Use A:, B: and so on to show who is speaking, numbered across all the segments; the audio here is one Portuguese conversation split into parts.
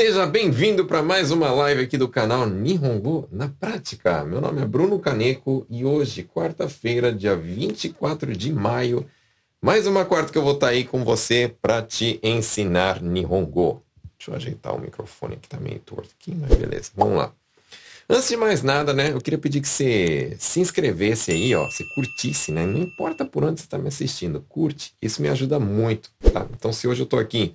A: Seja bem-vindo para mais uma live aqui do canal Nihongo na Prática. Meu nome é Bruno Caneco e hoje, quarta-feira, dia 24 de maio, mais uma quarta que eu vou estar tá aí com você para te ensinar Nihongo. Deixa eu ajeitar o microfone que tá meio torto aqui, mas beleza. Vamos lá. Antes de mais nada, né, eu queria pedir que você se inscrevesse aí, ó, se curtisse, né? Não importa por onde você está me assistindo, curte. Isso me ajuda muito, tá? Então, se hoje eu estou aqui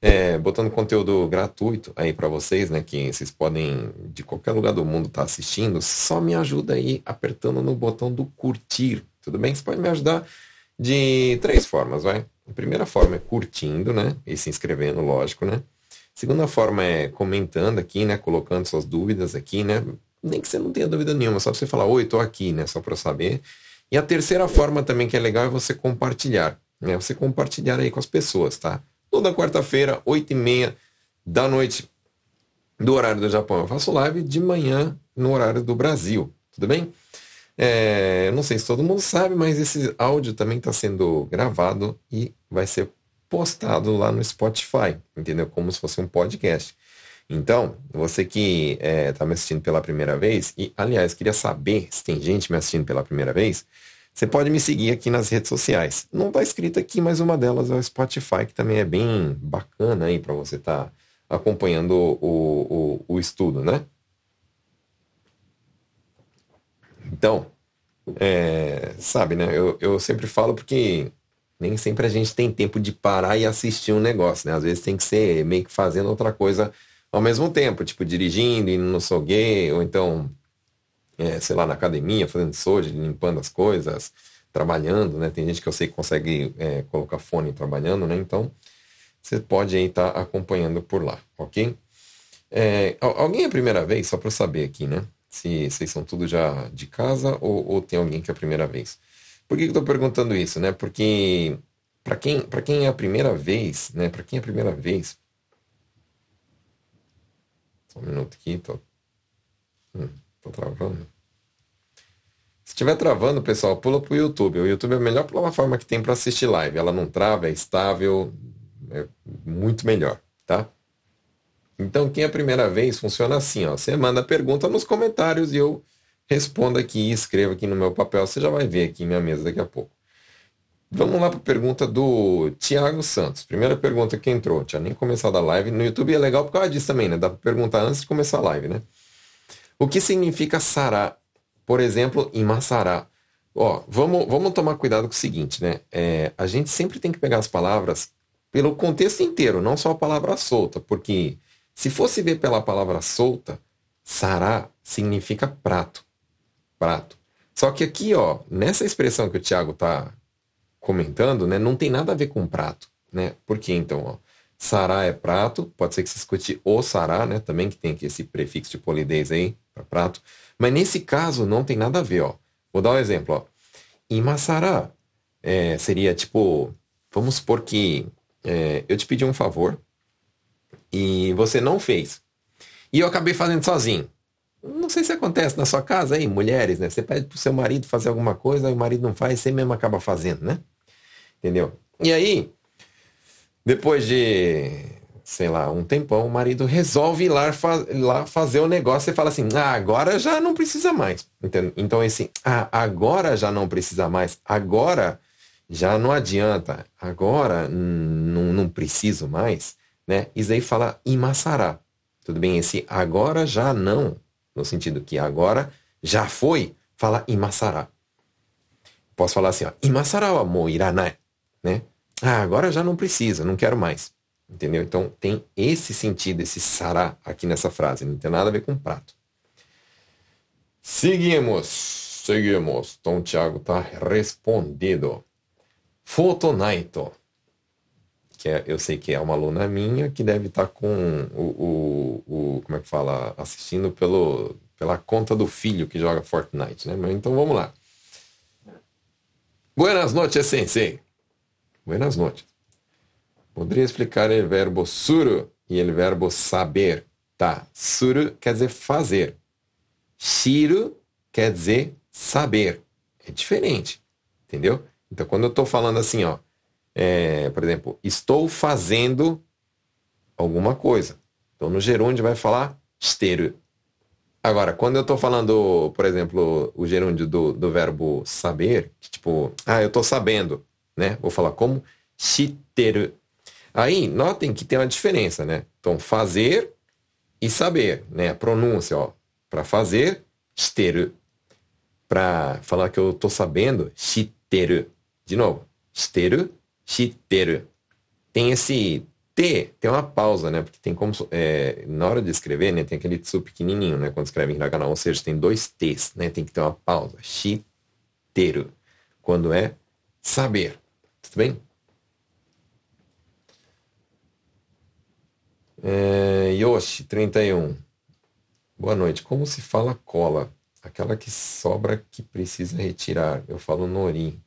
A: é, botando conteúdo gratuito aí para vocês, né? Que vocês podem, de qualquer lugar do mundo, estar tá assistindo. Só me ajuda aí apertando no botão do curtir, tudo bem? Você pode me ajudar de três formas, vai. A primeira forma é curtindo, né? E se inscrevendo, lógico, né? Segunda forma é comentando aqui, né? Colocando suas dúvidas aqui, né? Nem que você não tenha dúvida nenhuma, só você falar, oi, tô aqui, né? Só para eu saber. E a terceira forma também que é legal é você compartilhar, né? Você compartilhar aí com as pessoas, tá? Toda quarta-feira, 8 e meia da noite, do horário do Japão. Eu faço live de manhã no horário do Brasil. Tudo bem? É, não sei se todo mundo sabe, mas esse áudio também está sendo gravado e vai ser postado lá no Spotify, entendeu? Como se fosse um podcast. Então, você que está é, tá me assistindo pela primeira vez, e aliás, queria saber se tem gente me assistindo pela primeira vez, você pode me seguir aqui nas redes sociais. Não está escrito aqui, mas uma delas é o Spotify, que também é bem bacana aí para você estar tá acompanhando o, o, o, estudo, né? Então, é, sabe, né? Eu, eu sempre falo porque nem sempre a gente tem tempo de parar e assistir um negócio, né? Às vezes tem que ser meio que fazendo outra coisa ao mesmo tempo, tipo dirigindo, indo no soguê, ou então é, sei lá, na academia, fazendo soja, limpando as coisas, trabalhando, né? Tem gente que eu sei que consegue é, colocar fone trabalhando, né? Então, você pode aí estar tá acompanhando por lá, ok? É, alguém é a primeira vez, só para saber aqui, né? Se vocês são tudo já de casa ou, ou tem alguém que é a primeira vez. Por que, que eu estou perguntando isso, né? Porque para quem, quem é a primeira vez, né? Para quem é a primeira vez. Só um minuto aqui, tô. Hum. Tô travando. Se estiver travando, pessoal, pula pro YouTube. O YouTube é a melhor plataforma que tem para assistir live. Ela não trava, é estável, é muito melhor, tá? Então, quem é a primeira vez, funciona assim, ó. Você manda pergunta nos comentários e eu respondo aqui, escrevo aqui no meu papel. Você já vai ver aqui minha mesa daqui a pouco. Vamos lá para a pergunta do Tiago Santos. Primeira pergunta que entrou. Tinha nem começado a live. No YouTube é legal por causa disso também, né? Dá para perguntar antes de começar a live, né? O que significa sará? Por exemplo, em Massará. Ó, vamos, vamos tomar cuidado com o seguinte, né? É, a gente sempre tem que pegar as palavras pelo contexto inteiro, não só a palavra solta, porque se fosse ver pela palavra solta, sará significa prato. Prato. Só que aqui, ó, nessa expressão que o Tiago tá comentando, né, não tem nada a ver com prato, né? Por que então, ó? Sará é prato, pode ser que se escute o sará, né? Também que tem aqui esse prefixo de polidez aí, para prato. Mas nesse caso não tem nada a ver, ó. Vou dar um exemplo, ó. Imasará é, seria tipo, vamos supor que é, eu te pedi um favor e você não fez. E eu acabei fazendo sozinho. Não sei se acontece na sua casa aí, mulheres, né? Você pede pro seu marido fazer alguma coisa, o marido não faz, você mesmo acaba fazendo, né? Entendeu? E aí, depois de, sei lá, um tempão, o marido resolve ir lá, fa lá fazer o negócio e fala assim: ah, agora já não precisa mais. Entende? Então, esse, ah, agora já não precisa mais, agora já não adianta, agora não preciso mais, né? Isso aí fala imassará. Tudo bem? Esse agora já não, no sentido que agora já foi, fala imassará. Posso falar assim, ó, imassará wa mo iranai, né? Ah, agora já não precisa, não quero mais. Entendeu? Então tem esse sentido, esse sará aqui nessa frase. Não tem nada a ver com prato. Seguimos. Seguimos. Então o Tiago está respondendo. Fotonaito. Que é, eu sei que é uma aluna minha que deve estar tá com o, o, o, Como é que fala? Assistindo pelo, pela conta do filho que joga Fortnite, né? Mas então vamos lá. Buenas noches, sensei. Buenas noches. Poderia explicar o verbo suru e o verbo saber. Tá, suru quer dizer fazer. Shiru quer dizer saber. É diferente, entendeu? Então, quando eu estou falando assim, ó, é, por exemplo, estou fazendo alguma coisa. Então, no gerúndio vai falar shiteru. Agora, quando eu estou falando, por exemplo, o gerúndio do, do verbo saber, tipo, ah, eu estou sabendo, né? Vou falar como shiteru. Aí, notem que tem uma diferença, né? Então, fazer e saber, né? A pronúncia, ó. Para fazer, shiteru. Para falar que eu estou sabendo, shiteru. De novo, shiteru, shiteru. Tem esse T, tem uma pausa, né? Porque tem como. É, na hora de escrever, né? Tem aquele tsu pequenininho, né? Quando escreve em hiragana, ou seja, tem dois T's, né? Tem que ter uma pausa. Shiteru. Quando é saber. Tudo bem? É, Yoshi, 31. Boa noite. Como se fala cola? Aquela que sobra que precisa retirar. Eu falo nori.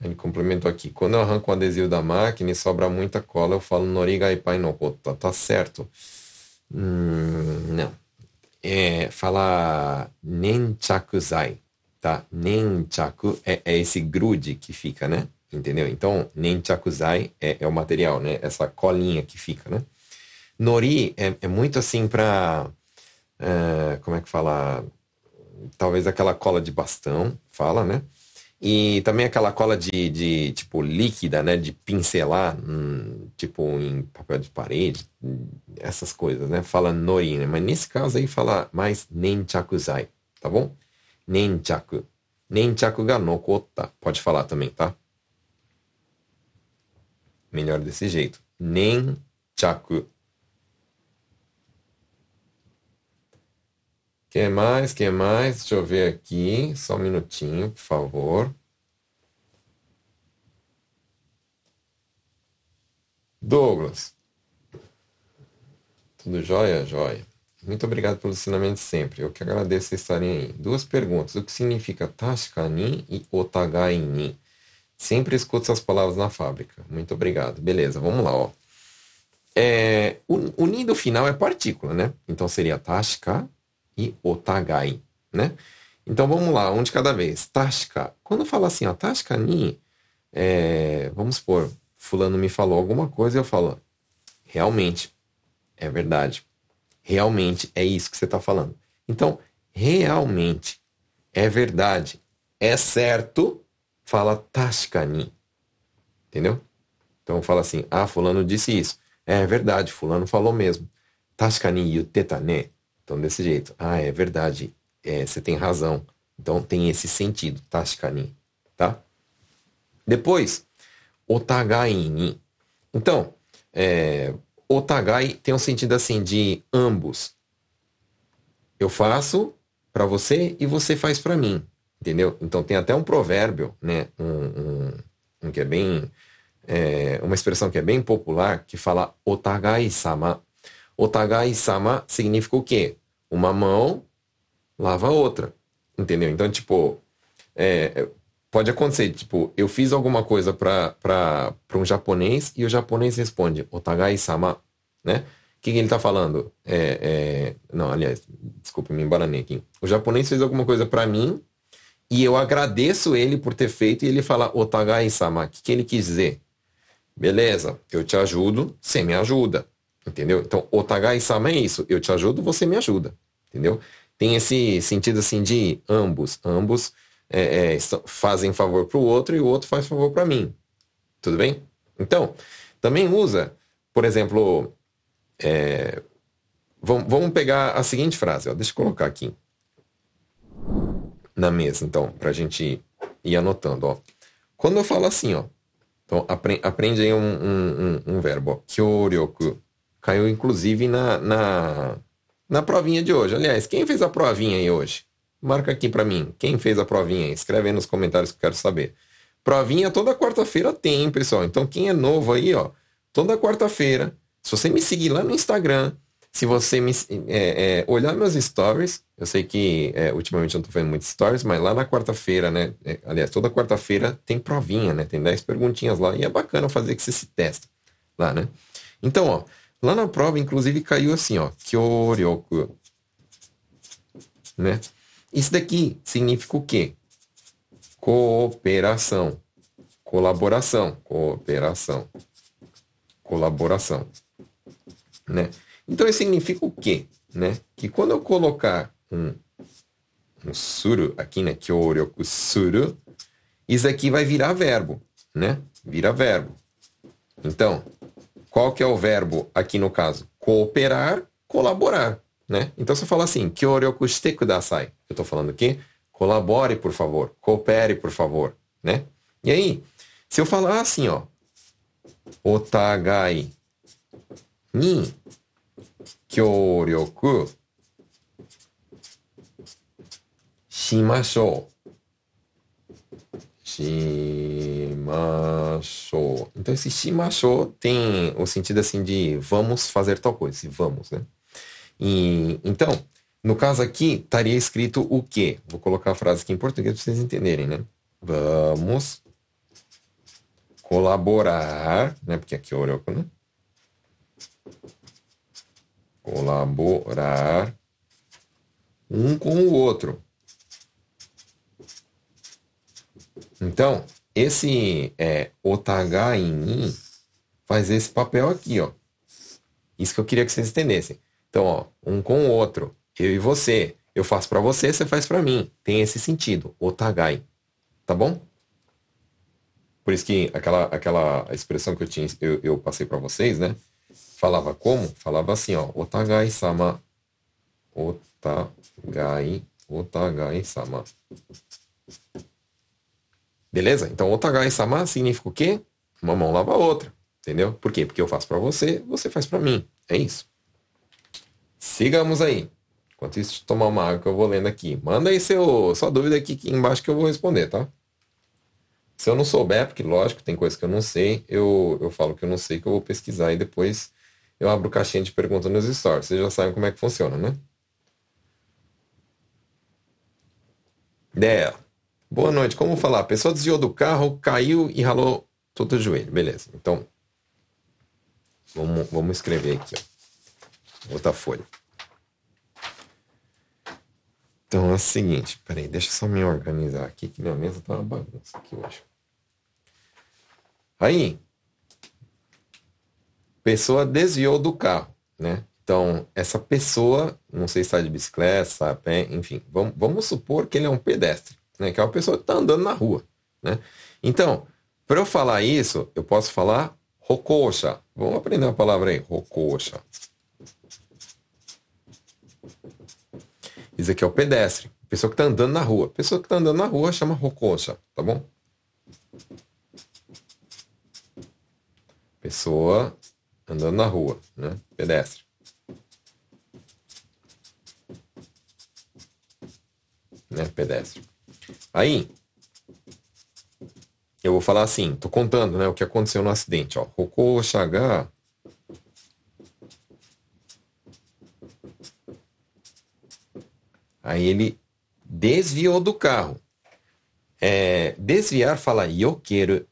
A: Ele complementou aqui. Quando eu arranco o adesivo da máquina e sobra muita cola, eu falo norigai pai no kota. Tá certo? Hum, não. É, fala nenchakuzai, tá? Nenchaku é, é esse grude que fica, né? Entendeu? Então, nenchakuzai é, é o material, né? Essa colinha que fica, né? Nori é, é muito assim para é, como é que fala? Talvez aquela cola de bastão, fala, né? E também aquela cola de, de tipo líquida, né? De pincelar, hum, tipo em papel de parede, essas coisas, né? Fala nori, né? Mas nesse caso aí fala mais nenchakuzai, tá bom? Nenchaku. Nenchaku ga nokota. Pode falar também, tá? Melhor desse jeito. Nenchaku. que mais? que mais? Deixa eu ver aqui. Só um minutinho, por favor. Douglas. Tudo jóia? Jóia. Muito obrigado pelo ensinamento sempre. Eu que agradeço vocês estarem aí. Duas perguntas. O que significa Tashkani e Otagai ni? Sempre escuto essas palavras na fábrica. Muito obrigado. Beleza, vamos lá, ó. É, o, o ni do final é partícula, né? Então seria Tashka e otagai, né? Então vamos lá, um de cada vez. Tashka. Quando fala assim, ó, Tashka ni, é, vamos supor, fulano me falou alguma coisa e eu falo, realmente, é verdade. Realmente é isso que você está falando. Então, realmente, é verdade, é certo, fala Tashkani. Entendeu? Então fala assim, ah, fulano disse isso. É verdade, fulano falou mesmo. Tashkani yuteta ne. Então, desse jeito. Ah, é verdade. É, você tem razão. Então, tem esse sentido. Tashikani. Tá? Depois, otagai ni. Então, é, otagai tem um sentido assim de ambos. Eu faço para você e você faz para mim. Entendeu? Então, tem até um provérbio, né? Um, um, um que é bem... É, uma expressão que é bem popular, que fala otagai sama Otagai sama significa o quê? Uma mão lava a outra. Entendeu? Então, tipo, é, pode acontecer, tipo, eu fiz alguma coisa para um japonês e o japonês responde, Otagai sama, né? O que, que ele tá falando? É, é... Não, aliás, desculpa, me embaranei aqui. O japonês fez alguma coisa para mim e eu agradeço ele por ter feito e ele fala Otagai sama. O que, que ele quis dizer? Beleza, eu te ajudo, você me ajuda. Entendeu? Então, otagai sama é isso. Eu te ajudo, você me ajuda. Entendeu? Tem esse sentido assim de ambos. Ambos é, é, fazem favor para o outro e o outro faz favor para mim. Tudo bem? Então, também usa, por exemplo, é, vamos, vamos pegar a seguinte frase. Ó, deixa eu colocar aqui na mesa, então, para a gente ir anotando. Ó. Quando eu falo assim, ó, então aprende, aprende aí um, um, um, um verbo, kyoryoku Caiu inclusive na, na, na provinha de hoje. Aliás, quem fez a provinha aí hoje? Marca aqui para mim. Quem fez a provinha? Escreve aí nos comentários que eu quero saber. Provinha toda quarta-feira tem, pessoal. Então quem é novo aí, ó, toda quarta-feira, se você me seguir lá no Instagram, se você me é, é, olhar meus stories, eu sei que é, ultimamente eu não tô fazendo muitos stories, mas lá na quarta-feira, né? É, aliás, toda quarta-feira tem provinha, né? Tem 10 perguntinhas lá e é bacana fazer que você se testa lá, né? Então, ó, Lá na prova, inclusive, caiu assim, ó. Kyoryoku. Né? Isso daqui significa o quê? Cooperação. Colaboração. Cooperação. Colaboração. né? Então isso significa o quê? Né? Que quando eu colocar um, um suru aqui, né? Kyoryoku suru, isso aqui vai virar verbo, né? Vira verbo. Então, qual que é o verbo aqui no caso? Cooperar, colaborar, né? Então se eu falar assim, kyoryoku shite kudasai, eu estou falando aqui, colabore por favor, coopere por favor, né? E aí, se eu falar assim, ó, otagai ni kyoryoku shimashou. Shimashou. Então esse shimashou tem o sentido assim de vamos fazer tal coisa, se vamos, né? E, então, no caso aqui, estaria escrito o quê? Vou colocar a frase aqui em português para vocês entenderem, né? Vamos colaborar, né? Porque aqui é Orioco, né? Colaborar um com o outro. Então, esse é, em mim faz esse papel aqui, ó. Isso que eu queria que vocês entendessem. Então, ó, um com o outro, eu e você. Eu faço para você, você faz para mim. Tem esse sentido, otagai. Tá bom? Por isso que aquela, aquela expressão que eu tinha, eu, eu passei para vocês, né? Falava como? Falava assim, ó, otagai sama, otagai, otagai sama. Beleza? Então, otagai sama significa o quê? Uma mão lava a outra. Entendeu? Por quê? Porque eu faço para você, você faz para mim. É isso. Sigamos aí. Enquanto isso, tomar uma água que eu vou lendo aqui. Manda aí seu, sua dúvida aqui, embaixo que eu vou responder, tá? Se eu não souber, porque lógico, tem coisa que eu não sei, eu, eu falo que eu não sei, que eu vou pesquisar e depois eu abro caixinha de perguntas nos stories. Vocês já sabem como é que funciona, né? Ideia. Boa noite. Como falar? A pessoa desviou do carro, caiu e ralou todo o joelho. Beleza. Então, vamos, vamos escrever aqui. Ó. Outra folha. Então é o seguinte, peraí, deixa eu só me organizar aqui, que minha mesa tá uma bagunça aqui hoje. Aí, pessoa desviou do carro, né? Então, essa pessoa, não sei se está de bicicleta, está a pé, enfim, vamos, vamos supor que ele é um pedestre, né? Que é uma pessoa que está andando na rua, né? Então, para eu falar isso, eu posso falar rokosha. Vamos aprender uma palavra aí, rokosha. Isso aqui é o pedestre. Pessoa que está andando na rua. Pessoa que está andando na rua chama rokosha, tá bom? Pessoa andando na rua, né? Pedestre. Né? Pedestre. Aí, eu vou falar assim, tô contando, né, o que aconteceu no acidente, ó. Rokosha ga Aí ele desviou do carro. É, desviar fala yokeru,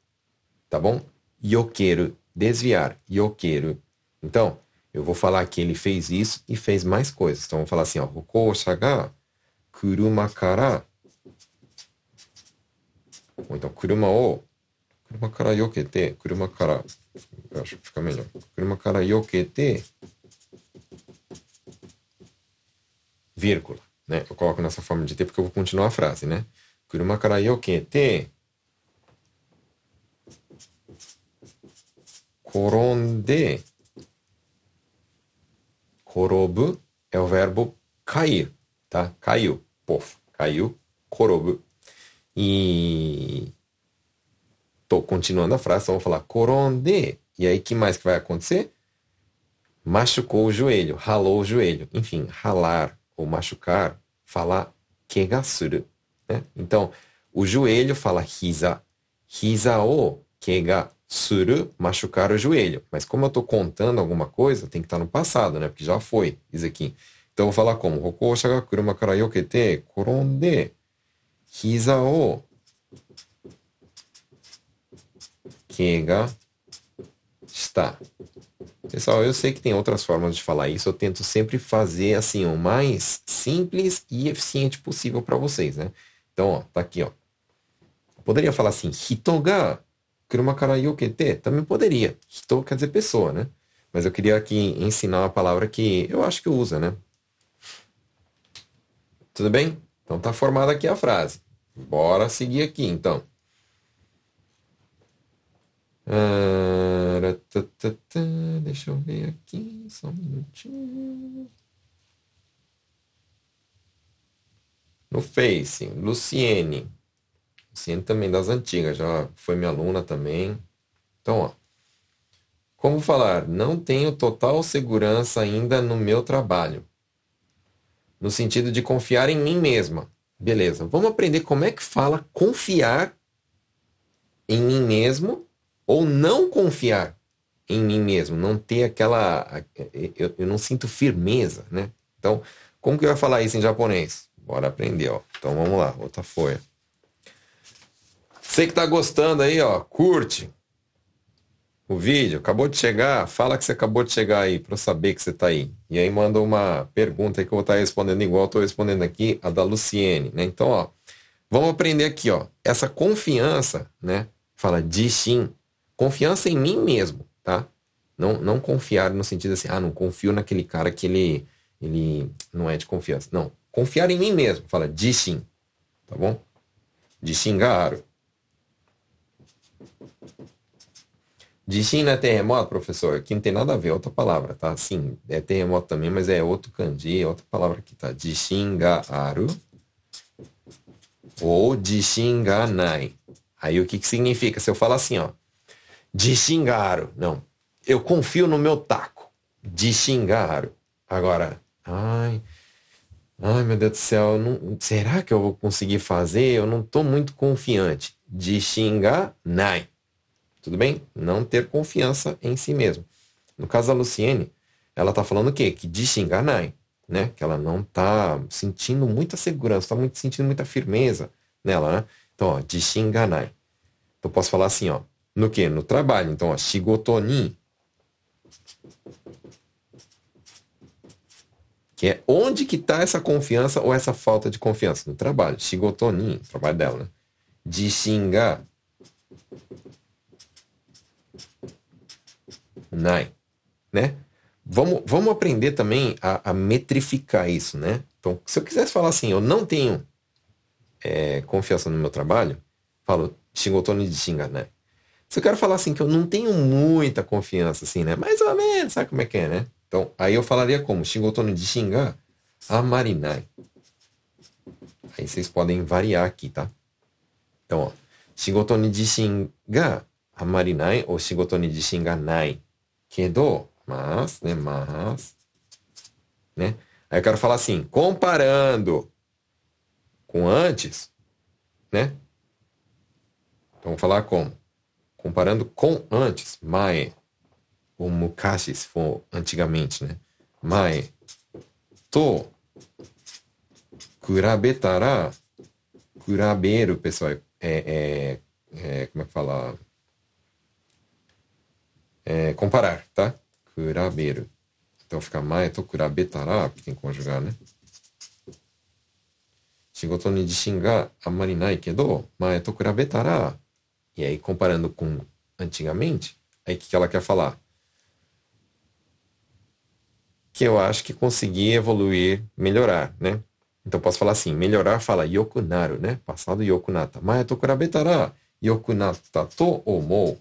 A: tá bom? Yokeru, desviar, yokeru. Então, eu vou falar que ele fez isso e fez mais coisas. Então, vou falar assim, ó, Hokosha ga kuruma kara ou então, kuruma o kuruma kara yokete, kuruma kara eu acho que fica melhor. Kuruma kara yokete vírgula. Né? Eu coloco nessa forma de T porque eu vou continuar a frase, né? Kuruma kara yokete koronde korobu é o verbo cair, tá? Caiu, pof, caiu, korobu. E tô continuando a frase, então vou falar koronde. E aí, que mais que vai acontecer? Machucou o joelho, ralou o joelho. Enfim, ralar, ou machucar, fala kegasuru. Né? Então, o joelho fala hiza. Hiza o kegasuru, machucar o joelho. Mas como eu estou contando alguma coisa, tem que estar tá no passado, né? Porque já foi isso aqui. Então, eu vou falar como? Hokosha ga kuruma kara yokete koronde hiza o kega está. Pessoal, eu sei que tem outras formas de falar isso, eu tento sempre fazer assim o mais simples e eficiente possível para vocês, né? Então, ó, tá aqui, ó. Poderia falar assim, hito ga kuruma kara yokete? Também poderia. Hito quer dizer pessoa, né? Mas eu queria aqui ensinar uma palavra que eu acho que usa, né? Tudo bem? Então tá formada aqui a frase. Bora seguir aqui, então. Ah, deixa eu ver aqui, só um minutinho. No Face, Luciene. Luciene também das antigas, já foi minha aluna também. Então, ó. Como falar? Não tenho total segurança ainda no meu trabalho. No sentido de confiar em mim mesma. Beleza. Vamos aprender como é que fala confiar em mim mesmo ou não confiar em mim mesmo, não ter aquela. Eu, eu não sinto firmeza, né? Então, como que vai falar isso em japonês? Bora aprender, ó. Então vamos lá, outra folha. Você que tá gostando aí, ó, curte o vídeo, acabou de chegar, fala que você acabou de chegar aí, para eu saber que você tá aí. E aí manda uma pergunta aí que eu vou estar tá respondendo igual eu tô respondendo aqui, a da Luciene, né? Então, ó, vamos aprender aqui, ó. Essa confiança, né? Fala de sim confiança em mim mesmo, tá? Não, não confiar no sentido assim, ah, não confio naquele cara que ele, ele não é de confiança. Não, confiar em mim mesmo. Fala de sim, tá bom? De xingar. De sim não é terremoto, professor? Aqui não tem nada a ver, é outra palavra, tá? Sim, é terremoto também, mas é outro kanji, é outra palavra aqui, tá? De xingaru ou de xinganai. Aí o que que significa? Se eu falar assim, ó, de xingaro. Não. Eu confio no meu taco. De xingaro. Agora, ai, ai meu Deus do céu, não, será que eu vou conseguir fazer? Eu não estou muito confiante. De xingar, nai. Tudo bem? Não ter confiança em si mesmo. No caso da Luciene, ela está falando o quê? Que de xingar, nai. Né? Que ela não está sentindo muita segurança, está muito, sentindo muita firmeza nela, né? Então, ó, de xingar, nai. Então, posso falar assim, ó. No que? No trabalho. Então, ó, shigoto ni. Que é onde que está essa confiança ou essa falta de confiança? No trabalho. Shigoto ni, trabalho dela, né? Jishin ga nai, né? Vamos, vamos aprender também a, a, metrificar isso, né? Então, se eu quisesse falar assim, eu não tenho é, confiança no meu trabalho, falo Shigotoni de Shinga, né? Se eu quero falar assim que eu não tenho muita confiança, assim, né? Mais ou menos, sabe como é que é, né? Então, aí eu falaria como? Shingotono de xingar, amarinai. Aí vocês podem variar aqui, tá? Então, ó. Shigotono de xingar, amarinai, ou shigotono de xingar nai. Kedo, mas, né? Mas, né? Aí eu quero falar assim, comparando com antes, né? Então, vou falar como? comparando com antes, mae, ou mukashi, se for antigamente, né? Mae, to, kurabetara, kuraberu, pessoal, é, é, é, como é que fala? É, comparar, tá? Kuraberu. Então fica mae to kurabetara, porque tem que conjugar, né? 仕事に自信があんまりないけど、前と比べたら e aí, comparando com antigamente, aí o que, que ela quer falar? Que eu acho que consegui evoluir, melhorar, né? Então posso falar assim, melhorar fala yokunaru, né? Passado yokunata. Mas to kurabetara yokunata to omou.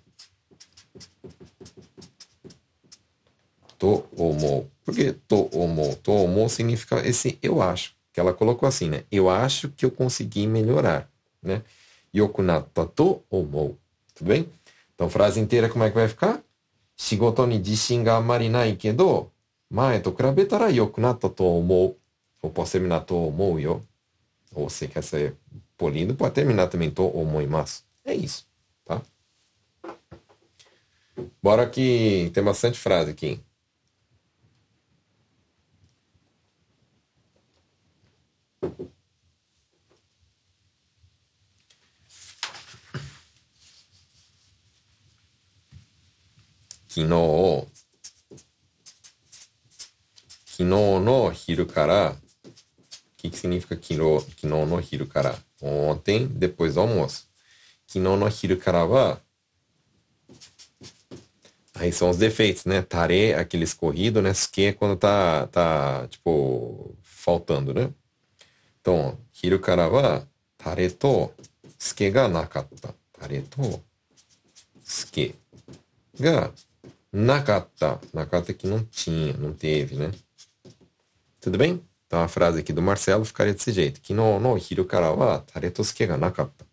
A: To omou. Por que to omou? To omou significa esse eu acho. Que ela colocou assim, né? Eu acho que eu consegui melhorar, né? yokunata to omou. Tudo bem? Então, frase inteira, como é que vai ficar? Shigoto ni jishin ga amari nai kedo, mae to kurabetara yokunatta to omou. Ou posso terminar to omou yo. Ou você quer ser polido, pode terminar também to omoimasu. É isso, tá? Bora que tem bastante frase aqui. 昨日、昨日の昼から、o que, que significa 昨日昨日の昼から Ontem, depois do almoço. 昨日の昼からは、Aí são os defeitos, né? Tare, aquele escorrido, né? Suke quando tá, tá, tipo, faltando, né? Então, hiru kara wa tare to suke ga nakatta. Tare to suke ga nakatta. Nakatta que não tinha, não teve, né? Tudo bem? Então a frase aqui do Marcelo ficaria desse jeito. Kino no hiru kara wa tare to ske ga nakatta.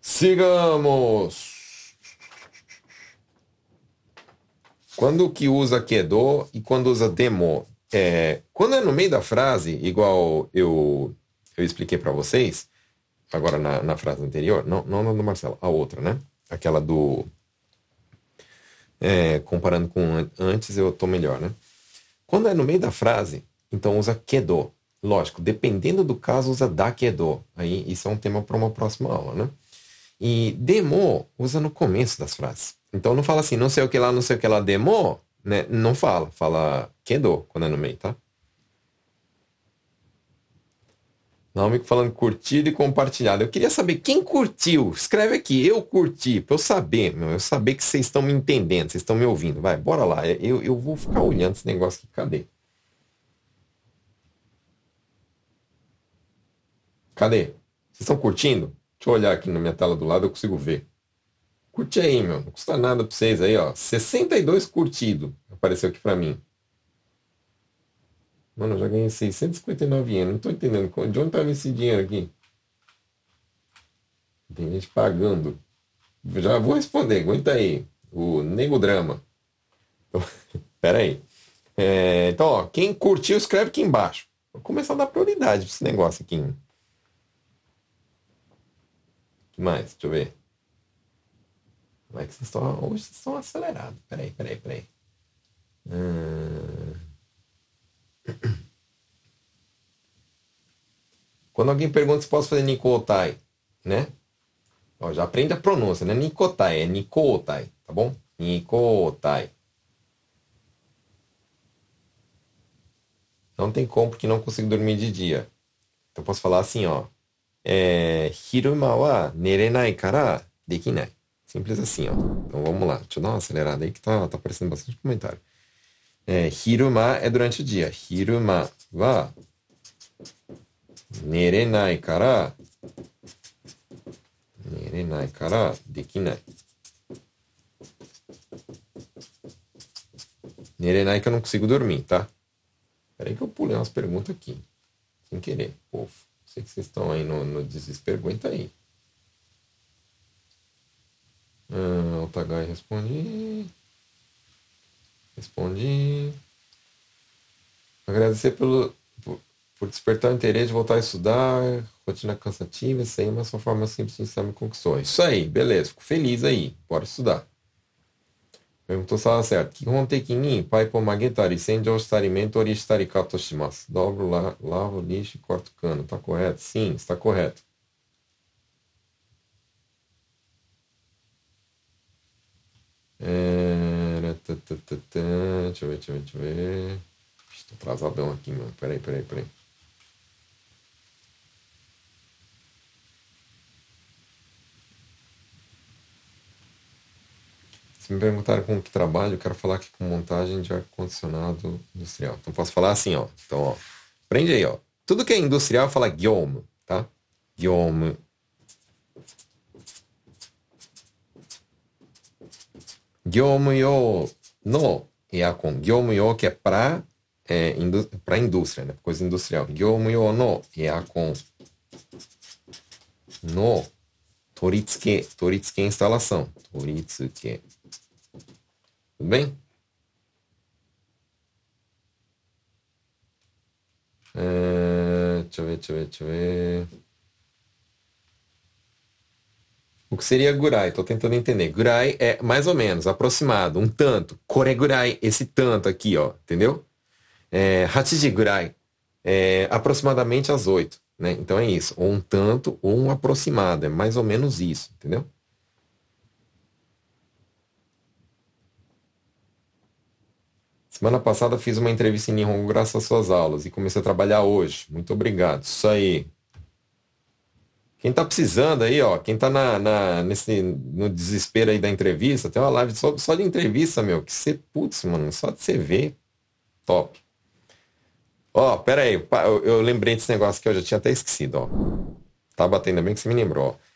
A: Sigamos! Quando que usa kedo e quando usa demo? É, quando é no meio da frase, igual eu, eu expliquei para vocês, agora na, na, frase anterior, não, não do Marcelo, a outra, né? Aquela do. É, comparando com antes, eu tô melhor, né? Quando é no meio da frase, então usa kedo. Lógico, dependendo do caso, usa da kedo. Aí isso é um tema para uma próxima aula, né? E demo usa no começo das frases. Então não fala assim, não sei o que lá, não sei o que lá, demo, né? Não fala, fala quedo quando é no meio, tá? Naomi falando curtido e compartilhado. Eu queria saber quem curtiu. Escreve aqui, eu curti, pra eu saber, meu. Eu saber que vocês estão me entendendo, vocês estão me ouvindo. Vai, bora lá. Eu, eu vou ficar olhando esse negócio aqui. Cadê? Cadê? Vocês estão curtindo? Deixa eu olhar aqui na minha tela do lado, eu consigo ver. Curte aí, meu. Não custa nada pra vocês aí, ó. 62 curtido. Apareceu aqui pra mim. Mano, eu já ganhei 659 ienes. Não tô entendendo. De onde tava esse dinheiro aqui? Tem gente pagando. Já vou responder. Aguenta aí. O Nego Drama. Pera aí. É, então, ó, quem curtiu, escreve aqui embaixo. Vou começar a dar prioridade pra esse negócio aqui. O que mais? Deixa eu ver. Como é que vocês estão? Hoje vocês estão acelerados. Peraí, peraí, peraí. Hum... Quando alguém pergunta se posso fazer Nikotai, né? Ó, já aprende a pronúncia, né? Nikotai, é Nikotai, tá bom? Nikotai. Não tem como porque não consigo dormir de dia. Então posso falar assim, ó. É, Hiruma wa nerenai kara dekinai. Simples assim, ó. Então vamos lá. Deixa eu dar uma acelerada aí que tá, tá aparecendo bastante comentário. É, hiruma é durante o dia. Hiruma wa nerenai kara nerenai kara dekinai. Nerenai que eu não consigo dormir, tá? Peraí que eu pulei umas perguntas aqui. Sem querer, povo. Sei que vocês estão aí no, no desespero. Aguenta aí. Ah, Altagai, respondi. Respondi. Agradecer pelo, por, por, despertar o interesse de voltar a estudar. Rotina cansativa, isso aí, mas uma forma simples de me conquistou. Isso aí, beleza. Fico feliz aí. Bora estudar. Perguntou se estava certo. Kihontek ni paipo magetari senjou shitarimento ori shitarikato shimasu. Dobro, lavo, lixo e corto cano. Tá correto? Sim, está correto. É... Deixa eu ver, deixa eu ver, deixa eu ver. Estou atrasadão aqui, mano. Peraí, peraí, peraí. Se me perguntaram com que trabalho, eu quero falar aqui com montagem de ar-condicionado industrial. Então posso falar assim, ó. Então, ó. Prende aí, ó. Tudo que é industrial fala gyomu, tá? No Eacon. Gyomuyo que é para é, indú indústria, né? coisa industrial. Gyomuyo no Eacon. No Toritsuke. Toritsuke é instalação. Toritsuke. Tudo bem? É, deixa eu ver, deixa eu ver, deixa eu ver. O que seria Gurai? Estou tentando entender. Gurai é mais ou menos, aproximado, um tanto. Koregurai, esse tanto aqui, ó, entendeu? É, Hachiji Gurai, é, aproximadamente às oito. Né? Então é isso, ou um tanto ou um aproximado, é mais ou menos isso, entendeu? Semana passada fiz uma entrevista em Nihongo graças às suas aulas e comecei a trabalhar hoje. Muito obrigado. Isso aí. Quem tá precisando aí, ó, quem tá na, na, nesse, no desespero aí da entrevista, tem uma live só, só de entrevista, meu, que você, putz, mano, só de você ver, top. Ó, pera aí, eu, eu lembrei desse negócio que eu já tinha até esquecido, ó. Tá batendo bem que você me lembrou, ó.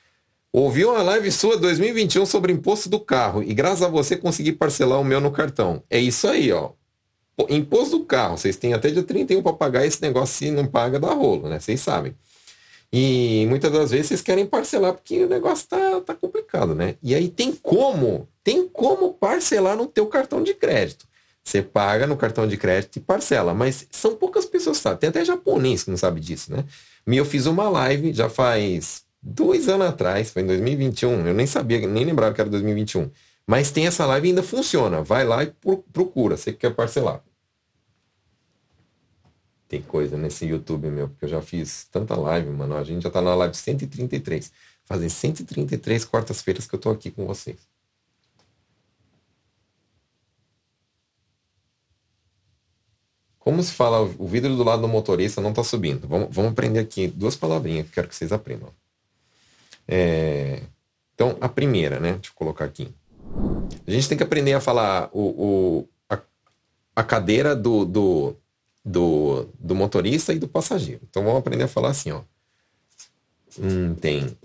A: Ouvi uma live sua 2021 sobre imposto do carro e graças a você consegui parcelar o meu no cartão. É isso aí, ó. Imposto do carro, vocês têm até dia 31 para pagar esse negócio, se não paga, dá rolo, né? Vocês sabem. E muitas das vezes vocês querem parcelar porque o negócio tá, tá complicado, né? E aí tem como, tem como parcelar no teu cartão de crédito. Você paga no cartão de crédito e parcela, mas são poucas pessoas que sabem. Tem até japonês que não sabe disso, né? E eu fiz uma live já faz dois anos atrás, foi em 2021. Eu nem sabia, nem lembrava que era 2021. Mas tem essa live e ainda funciona. Vai lá e procura, você que quer parcelar. Tem coisa nesse YouTube, meu, porque eu já fiz tanta live, mano. A gente já tá na live 133. Fazem 133 quartas-feiras que eu tô aqui com vocês. Como se fala, o vidro do lado do motorista não está subindo. Vamos, vamos aprender aqui duas palavrinhas que quero que vocês aprendam. É... Então, a primeira, né? Deixa eu colocar aqui. A gente tem que aprender a falar o, o a, a cadeira do, do, do, do motorista e do passageiro. Então vamos aprender a falar assim, ó. Um tem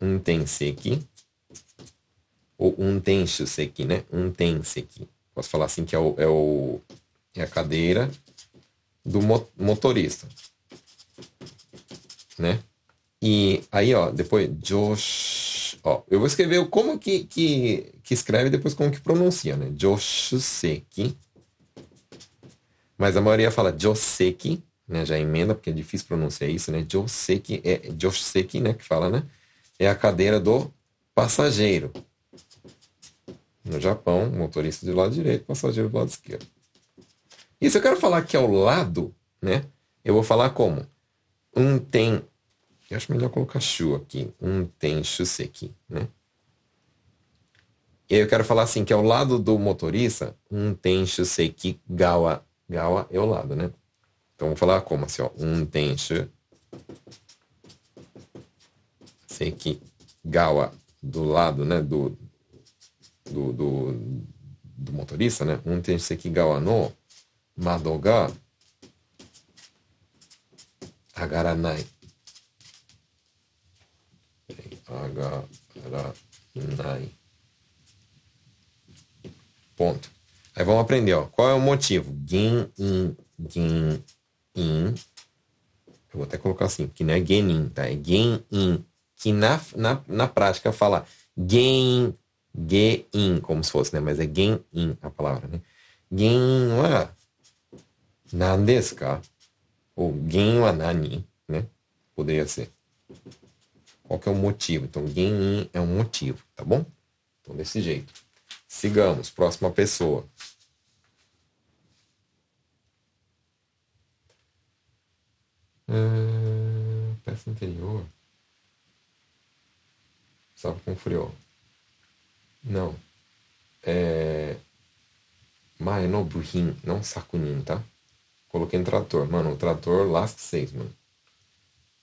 A: um tem seki ou um tem shuseki, né? Um tem seki. Posso falar assim que é o, é, o, é a cadeira do motorista, né? E aí, ó, depois Josh, ó, eu vou escrever como que, que, que escreve depois como que pronuncia, né? Joshuseki mas a maioria fala Joseki, né? Já emenda, porque é difícil pronunciar isso, né? Joseki é Joseki, né? Que fala, né? É a cadeira do passageiro. No Japão, motorista do lado direito, passageiro do lado esquerdo. E se eu quero falar que é o lado, né? Eu vou falar como? Um tem. Eu acho melhor colocar shu aqui. Um tem shuseki, né? E aí eu quero falar assim, que ao lado do motorista, um tem shuseki gawa Gawa é o lado, né? Então vamos falar como assim, ó. Um tenshu. Seki gawa do lado, né? Do, do, do, do motorista, né? Um tenshu seki gawa no mado ga agaranai. Agaranai. Ponto. Aí vamos aprender, ó. Qual é o motivo? Gen in, gen in. Eu vou até colocar assim, que não é genin, tá? É gen in. Que na, na, na prática fala gen, in, como se fosse, né? Mas é gen in a palavra, né? Gen wa nan desu ka? Ou gen wa nani, né? Poderia ser. Qual que é o motivo? Então, gen in é um motivo, tá bom? Então, desse jeito. Sigamos. Próxima pessoa. Uh, peça anterior. Estava com frio. Não. É. Mae no buhin, não sakunin, tá? Coloquei no trator. Mano, o trator lasca 6, mano.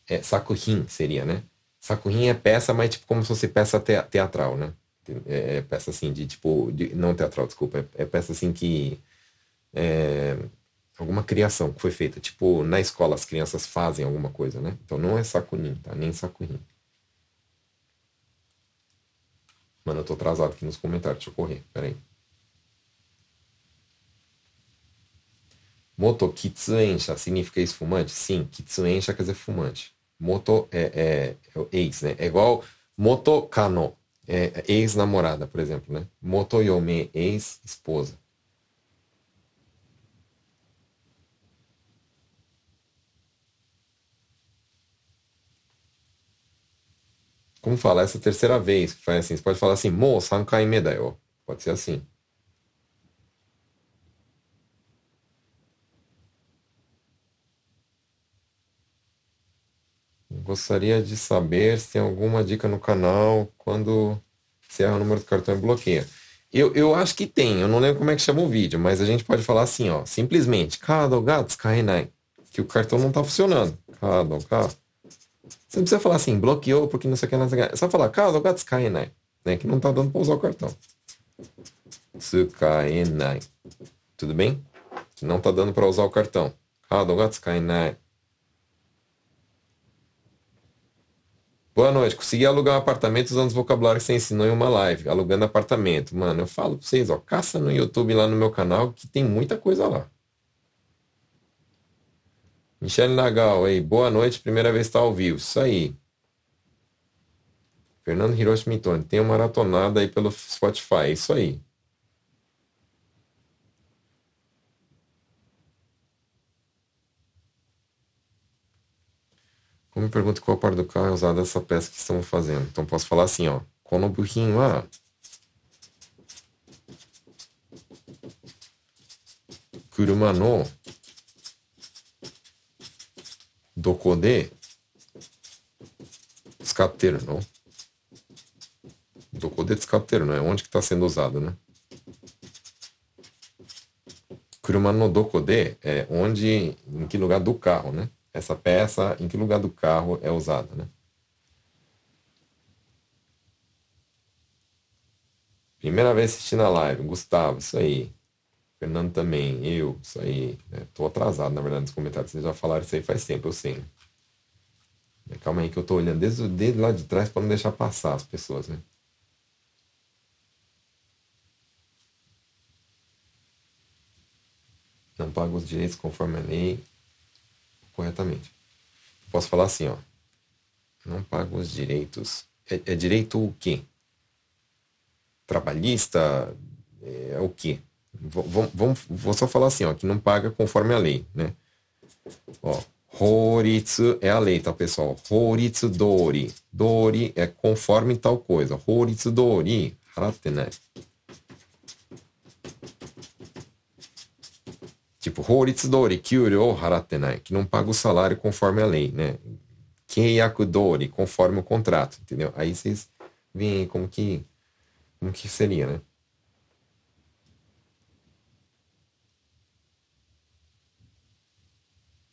A: É, sakuhin seria, né? Sakuhin é peça, mas tipo como se fosse peça te teatral, né? É, é, peça assim de tipo. De, não teatral, desculpa. É, é peça assim que. É, alguma criação que foi feita. Tipo, na escola as crianças fazem alguma coisa, né? Então não é sacunin, tá? Nem sacunin. Mano, eu tô atrasado aqui nos comentários. Deixa eu correr. Pera aí. Moto kitsuensha significa ex-fumante? Sim, kitsuensha quer dizer fumante. Moto é, é, é ex, né? É igual moto kano, é, ex-namorada, por exemplo, né? Moto yome, ex-esposa. Como falar essa terceira vez faz assim? Você pode falar assim, mo sankai me da yo. Pode ser assim. Gostaria de saber se tem alguma dica no canal quando se erra o número do cartão e bloqueia. Eu, eu acho que tem, eu não lembro como é que chama o vídeo, mas a gente pode falar assim, ó, simplesmente, que o cartão não está funcionando. Kado ga Você não precisa falar assim, bloqueou porque não sei o que, não sei o que. É só falar, caso gatsukaenai, né? Que não tá dando pra usar o cartão. Tsukaenai. Tudo bem? Não tá dando para usar o cartão. Caso gatsukaenai. Boa noite. Consegui alugar um apartamento usando os vocabulários que você ensinou em uma live, alugando apartamento. Mano, eu falo pra vocês, ó, caça no YouTube lá no meu canal que tem muita coisa lá. Michele Nagal, aí, boa noite, primeira vez está ao vivo. Isso aí. Fernando Hiroshi Mitoni, tem uma maratonada aí pelo Spotify, isso aí. Como me pergunta qual parte do carro é usada essa peça que estamos fazendo. Então posso falar assim, ó. Kono buhin wa kuruma no doko de tsukatteru no doko de? Onde que está sendo usado, né? Kuruma no é onde, em que lugar do carro, né? Essa peça, em que lugar do carro é usada, né? Primeira vez assistindo a live, Gustavo, isso aí. Fernando também, eu, isso aí. Né? Tô atrasado, na verdade, nos comentários. Vocês já falaram isso aí faz tempo, eu sei. Calma aí que eu tô olhando desde, desde lá de trás para não deixar passar as pessoas, né? Não pago os direitos conforme a lei corretamente. Posso falar assim, ó. Não pago os direitos. É, é direito o quê? Trabalhista? É, o quê? Vou, vou, vou só falar assim, ó, que não paga conforme a lei, né? Ó, Horitsu é a lei, tá, pessoal? Horitsu dori. Dori é conforme tal coisa. Horitsu dori. Haratte, Tipo, Horitsu-dori, kyuryo haratenai, que não paga o salário conforme a lei, né? Keiyaku-dori, conforme o contrato, entendeu? Aí vocês veem como que, como que seria, né?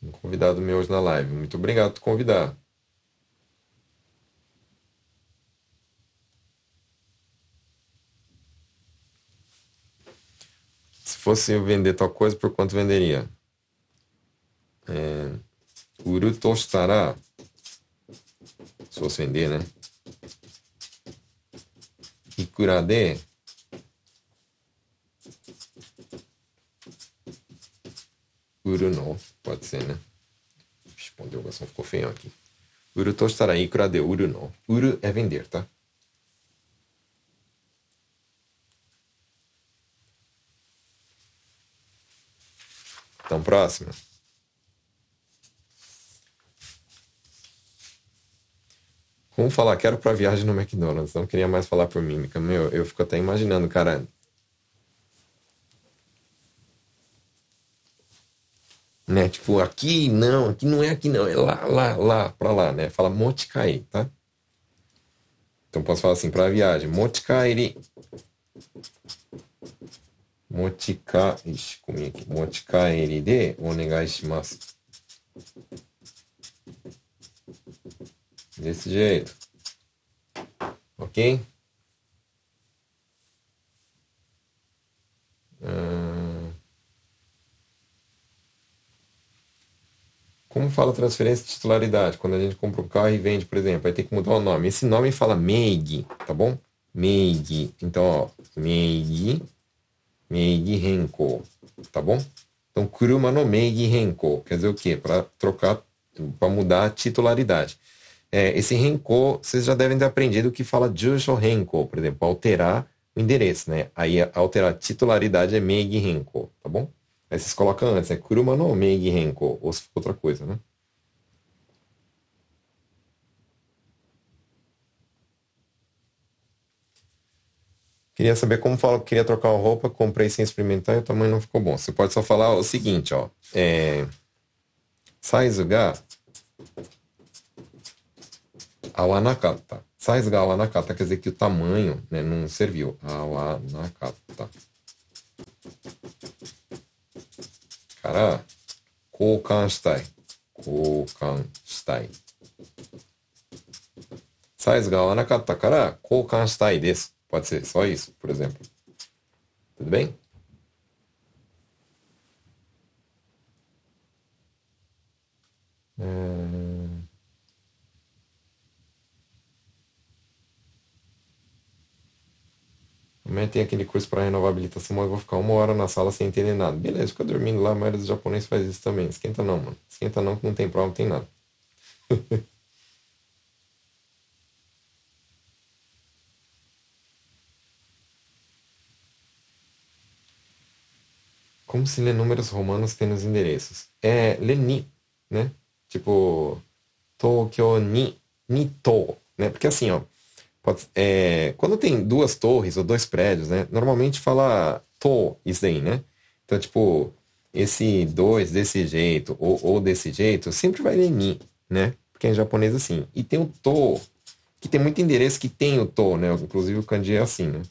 A: Um convidado meu hoje na live. Muito obrigado por convidar. Fosse eu vender tal coisa, por quanto venderia? É, uru tostara, se fosse vender, né? Ikura de uru no, pode ser, né? Respondeu, a ficou feio aqui. Uru tostara ikura de uru no. Uru é vender, tá? Então, próxima. Como falar, quero para viagem no McDonald's. Não queria mais falar por mímica. Meu, eu fico até imaginando, cara. Né? Tipo, aqui não, aqui não é aqui não, é lá, lá, lá, pra lá, né? Fala Motikai, tá? Então posso falar assim, para viagem, Motikairi 持ちか、仕込み、持ち帰りでお願いします。Desse jeito. Ok? Hum... Como fala transferência de titularidade? Quando a gente compra um carro e vende, por exemplo, aí tem que mudar o nome. Esse nome fala MEIG, tá bom? MEIG. Então, ó, MEIG Meigi Renko, tá bom? Então, Kuruma no Meigi Renko, quer dizer o quê? Para trocar, para mudar a titularidade. É, esse Renko, vocês já devem ter aprendido que fala Jusho Renko, por exemplo, alterar o endereço, né? Aí alterar a titularidade é Meigi Renko, tá bom? Aí vocês colocam antes, é Kuruma no Meigi Renko, ou se for outra coisa, né? Queria saber como falo. que queria trocar a roupa, comprei sem experimentar e o tamanho não ficou bom. Você pode só falar o seguinte, ó. É, size ga awanakata. Size ga awanakata quer dizer que o tamanho né, não serviu. Awanakata. Cara, koukanshitai. Koukanshitai. Size ga awanakata koukan koukanshitai desu. Pode ser só isso, por exemplo. Tudo bem? É. Hum... Amanhã tem aquele curso para renovar a habilitação, mas vou ficar uma hora na sala sem entender nada. Beleza, fica dormindo lá, a maioria dos japoneses faz isso também. Esquenta não, mano. Esquenta não, que não tem prova, não tem nada. Como se lê números romanos tendo os endereços? É, lê ni, né? Tipo, Tokyo ni, ni to, né? Porque assim, ó, pode, é, quando tem duas torres ou dois prédios, né? Normalmente fala to, isso daí, né? Então, tipo, esse dois desse jeito ou, ou desse jeito, sempre vai ler ni, né? Porque é em japonês assim. E tem o to, que tem muito endereço que tem o to, né? Inclusive o kanji é assim, né?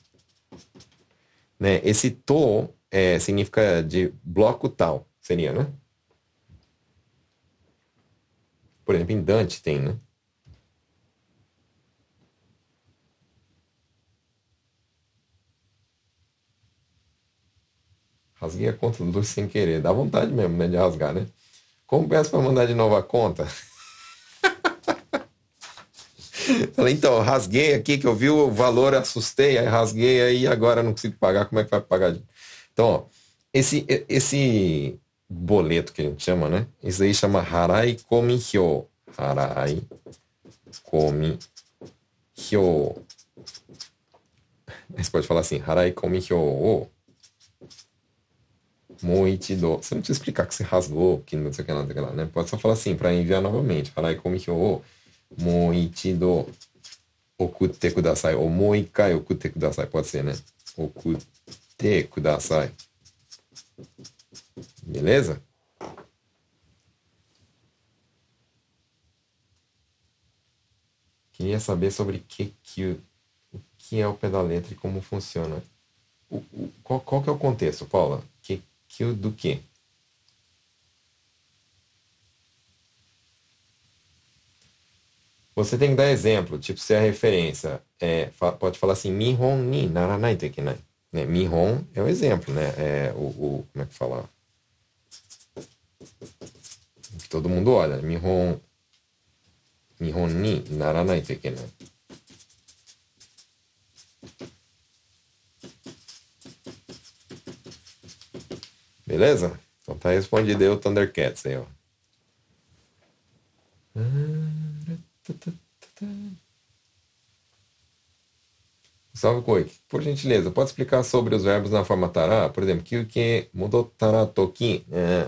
A: né? Esse to é, significa de bloco tal, seria, né? Por exemplo, em Dante tem, né? Rasguei a conta do Luz sem querer. Dá vontade mesmo, né, de rasgar, né? Como peço para mandar de novo a conta? Falei, então, rasguei aqui que eu vi o valor, assustei, aí rasguei aí agora não consigo pagar, como é que vai pagar? Então, ó, esse, esse boleto que a gente chama, né? Isso aí chama Harai Komi Hyo. Harai Komi Hyo. Você pode falar assim, Harai Komi Hyo Moichido. Você não precisa explicar que você rasgou, que não sei o que lá, não sei o que lá, né? Pode só falar assim, para enviar novamente. Harai Komi Hyo Moichido Okutte kudasai. Ou Moikai Okutte kudasai. Pode ser, né? Okutte kudasai. Beleza? Queria saber sobre que, que, o que é o pé da letra e como funciona. O, o, qual, qual que é o contexto, Paula? Que, que do que? Você tem que dar exemplo, tipo, se a referência é, pode falar assim, Mihon ni naranai tekinai. Né? Mihon é o exemplo, né? É o, o, como é que fala? Que todo mundo olha. Mihon, Mihon ni naranai tekinai. Beleza? Então tá respondido aí o Thundercats aí, ó. Salve Koik. Por gentileza, pode explicar sobre os verbos na forma tará? Por exemplo, kyuke modotara toki. É,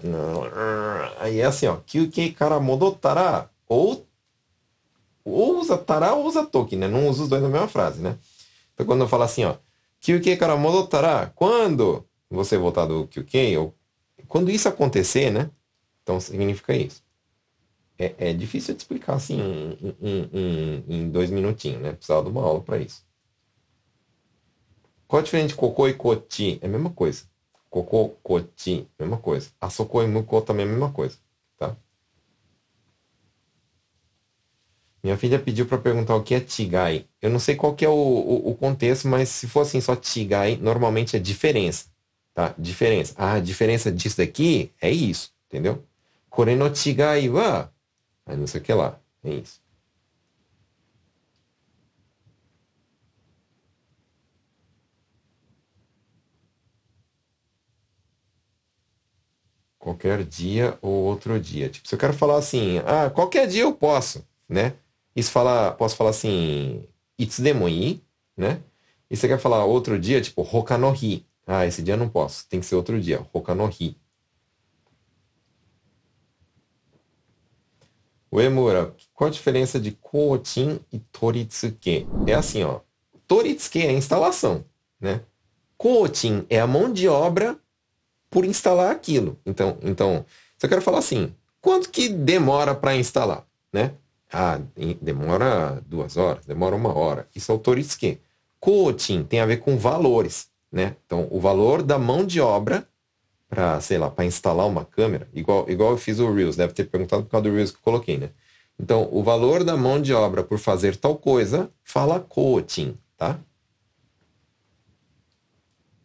A: aí é assim, ó. Kyuke kara modotara. Ou, ou usa tará ou usa toki, né? Não usa os dois na mesma frase, né? Então quando eu falo assim, ó. Kyuke kara modotara. Quando você voltar do kyuke, ou quando isso acontecer, né? Então significa isso. É, é difícil de explicar assim em, em, em, em dois minutinhos, né? Precisava de uma aula para isso. Qual a diferença de cocô e coti? É a mesma coisa. Cocô, coti, mesma coisa. Asoko e muko também é a mesma coisa, tá? Minha filha pediu para perguntar o que é tigai. Eu não sei qual que é o, o, o, contexto, mas se for assim só tigai, normalmente é diferença, tá? Diferença. Ah, a diferença disso daqui é isso, entendeu? Kore no tigai wa, aí não sei o que lá, é isso. Qualquer dia ou outro dia. Tipo, se eu quero falar assim, ah, qualquer dia eu posso, né? Isso falar, posso falar assim, itsudemoi, né? E você quer falar outro dia, tipo, hoka no hi. Ah, esse dia eu não posso, tem que ser outro dia, hoka no hi. O Emura, qual a diferença de Koutin e Toritsuke? É assim, ó. Toritsuke é a instalação, né? Koutin é a mão de obra por instalar aquilo. Então, então, eu quero falar assim, quanto que demora para instalar, né? Ah, demora duas horas, demora uma hora. Isso é o Toritsuke. Koutin tem a ver com valores, né? Então, o valor da mão de obra para, sei lá, para instalar uma câmera, igual, igual eu fiz o Reels, deve ter perguntado por causa do Reels que eu coloquei, né? Então, o valor da mão de obra por fazer tal coisa fala coaching, tá?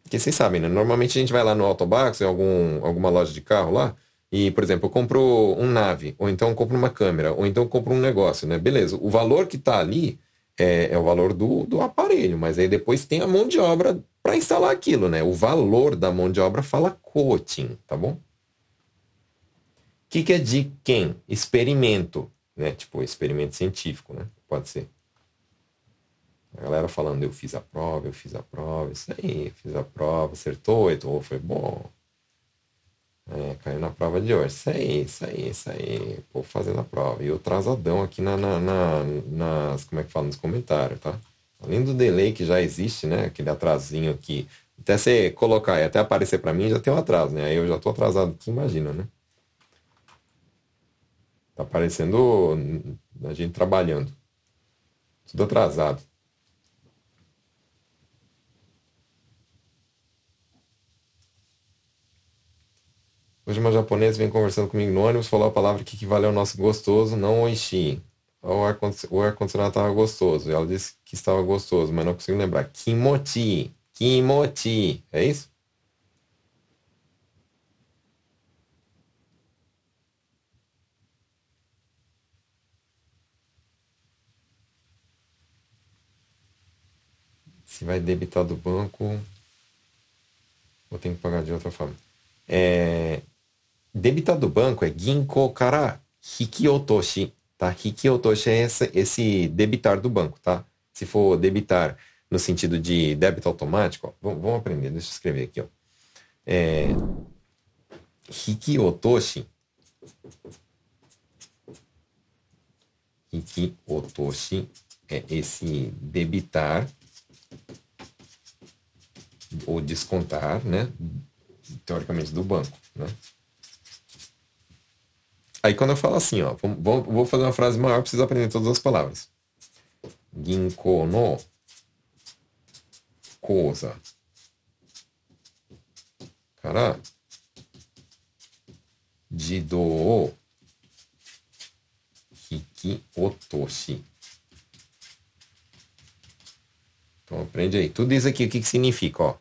A: Porque vocês sabem, né? Normalmente a gente vai lá no Autobox, em algum, alguma loja de carro lá, e, por exemplo, eu compro um nave, ou então eu compro uma câmera, ou então eu compro um negócio, né? Beleza, o valor que está ali é, é, o valor do, do aparelho, mas aí depois tem a mão de obra para instalar aquilo, né? O valor da mão de obra fala coaching, tá bom? O que, que é de quem? Experimento, né? Tipo, experimento científico, né? Pode ser. Galera falando, eu fiz a prova, eu fiz a prova, isso aí, fiz a prova, acertou, então foi bom. É, caiu na prova de hoje. Isso aí, isso aí, isso aí. Pô, fazendo a prova. E o atrasadão aqui na, na, na, nas. Como é que fala? Nos comentários, tá? Além do delay que já existe, né? Aquele atrasinho aqui. Até você colocar e até aparecer para mim já tem um atraso, né? Aí eu já tô atrasado aqui, imagina, né? Tá aparecendo a gente trabalhando. Tudo atrasado. Hoje uma japonesa vem conversando comigo no ônibus, falou a palavra que equivale ao nosso gostoso, não oishi. O ar-condicionado estava gostoso. Ela disse que estava gostoso, mas não consigo lembrar. Kimochi. Kimochi. É isso? Se vai debitar do banco, ou tem que pagar de outra forma. É, debitar do banco é ginko kara hikiotoshi, tá? Hikiotoshi é esse, esse debitar do banco, tá? Se for debitar no sentido de débito automático, ó, vamos, vamos, aprender, deixa eu escrever aqui, ó. É, hikiotoshi Hikiotoshi é esse debitar ou descontar, né? Teoricamente do banco, né? Aí quando eu falo assim, ó, vou, vou fazer uma frase maior, preciso aprender todas as palavras. Ginko no koza kara jidou hiki otoshi. Então aprende aí. Tudo isso aqui, o que, que significa, ó?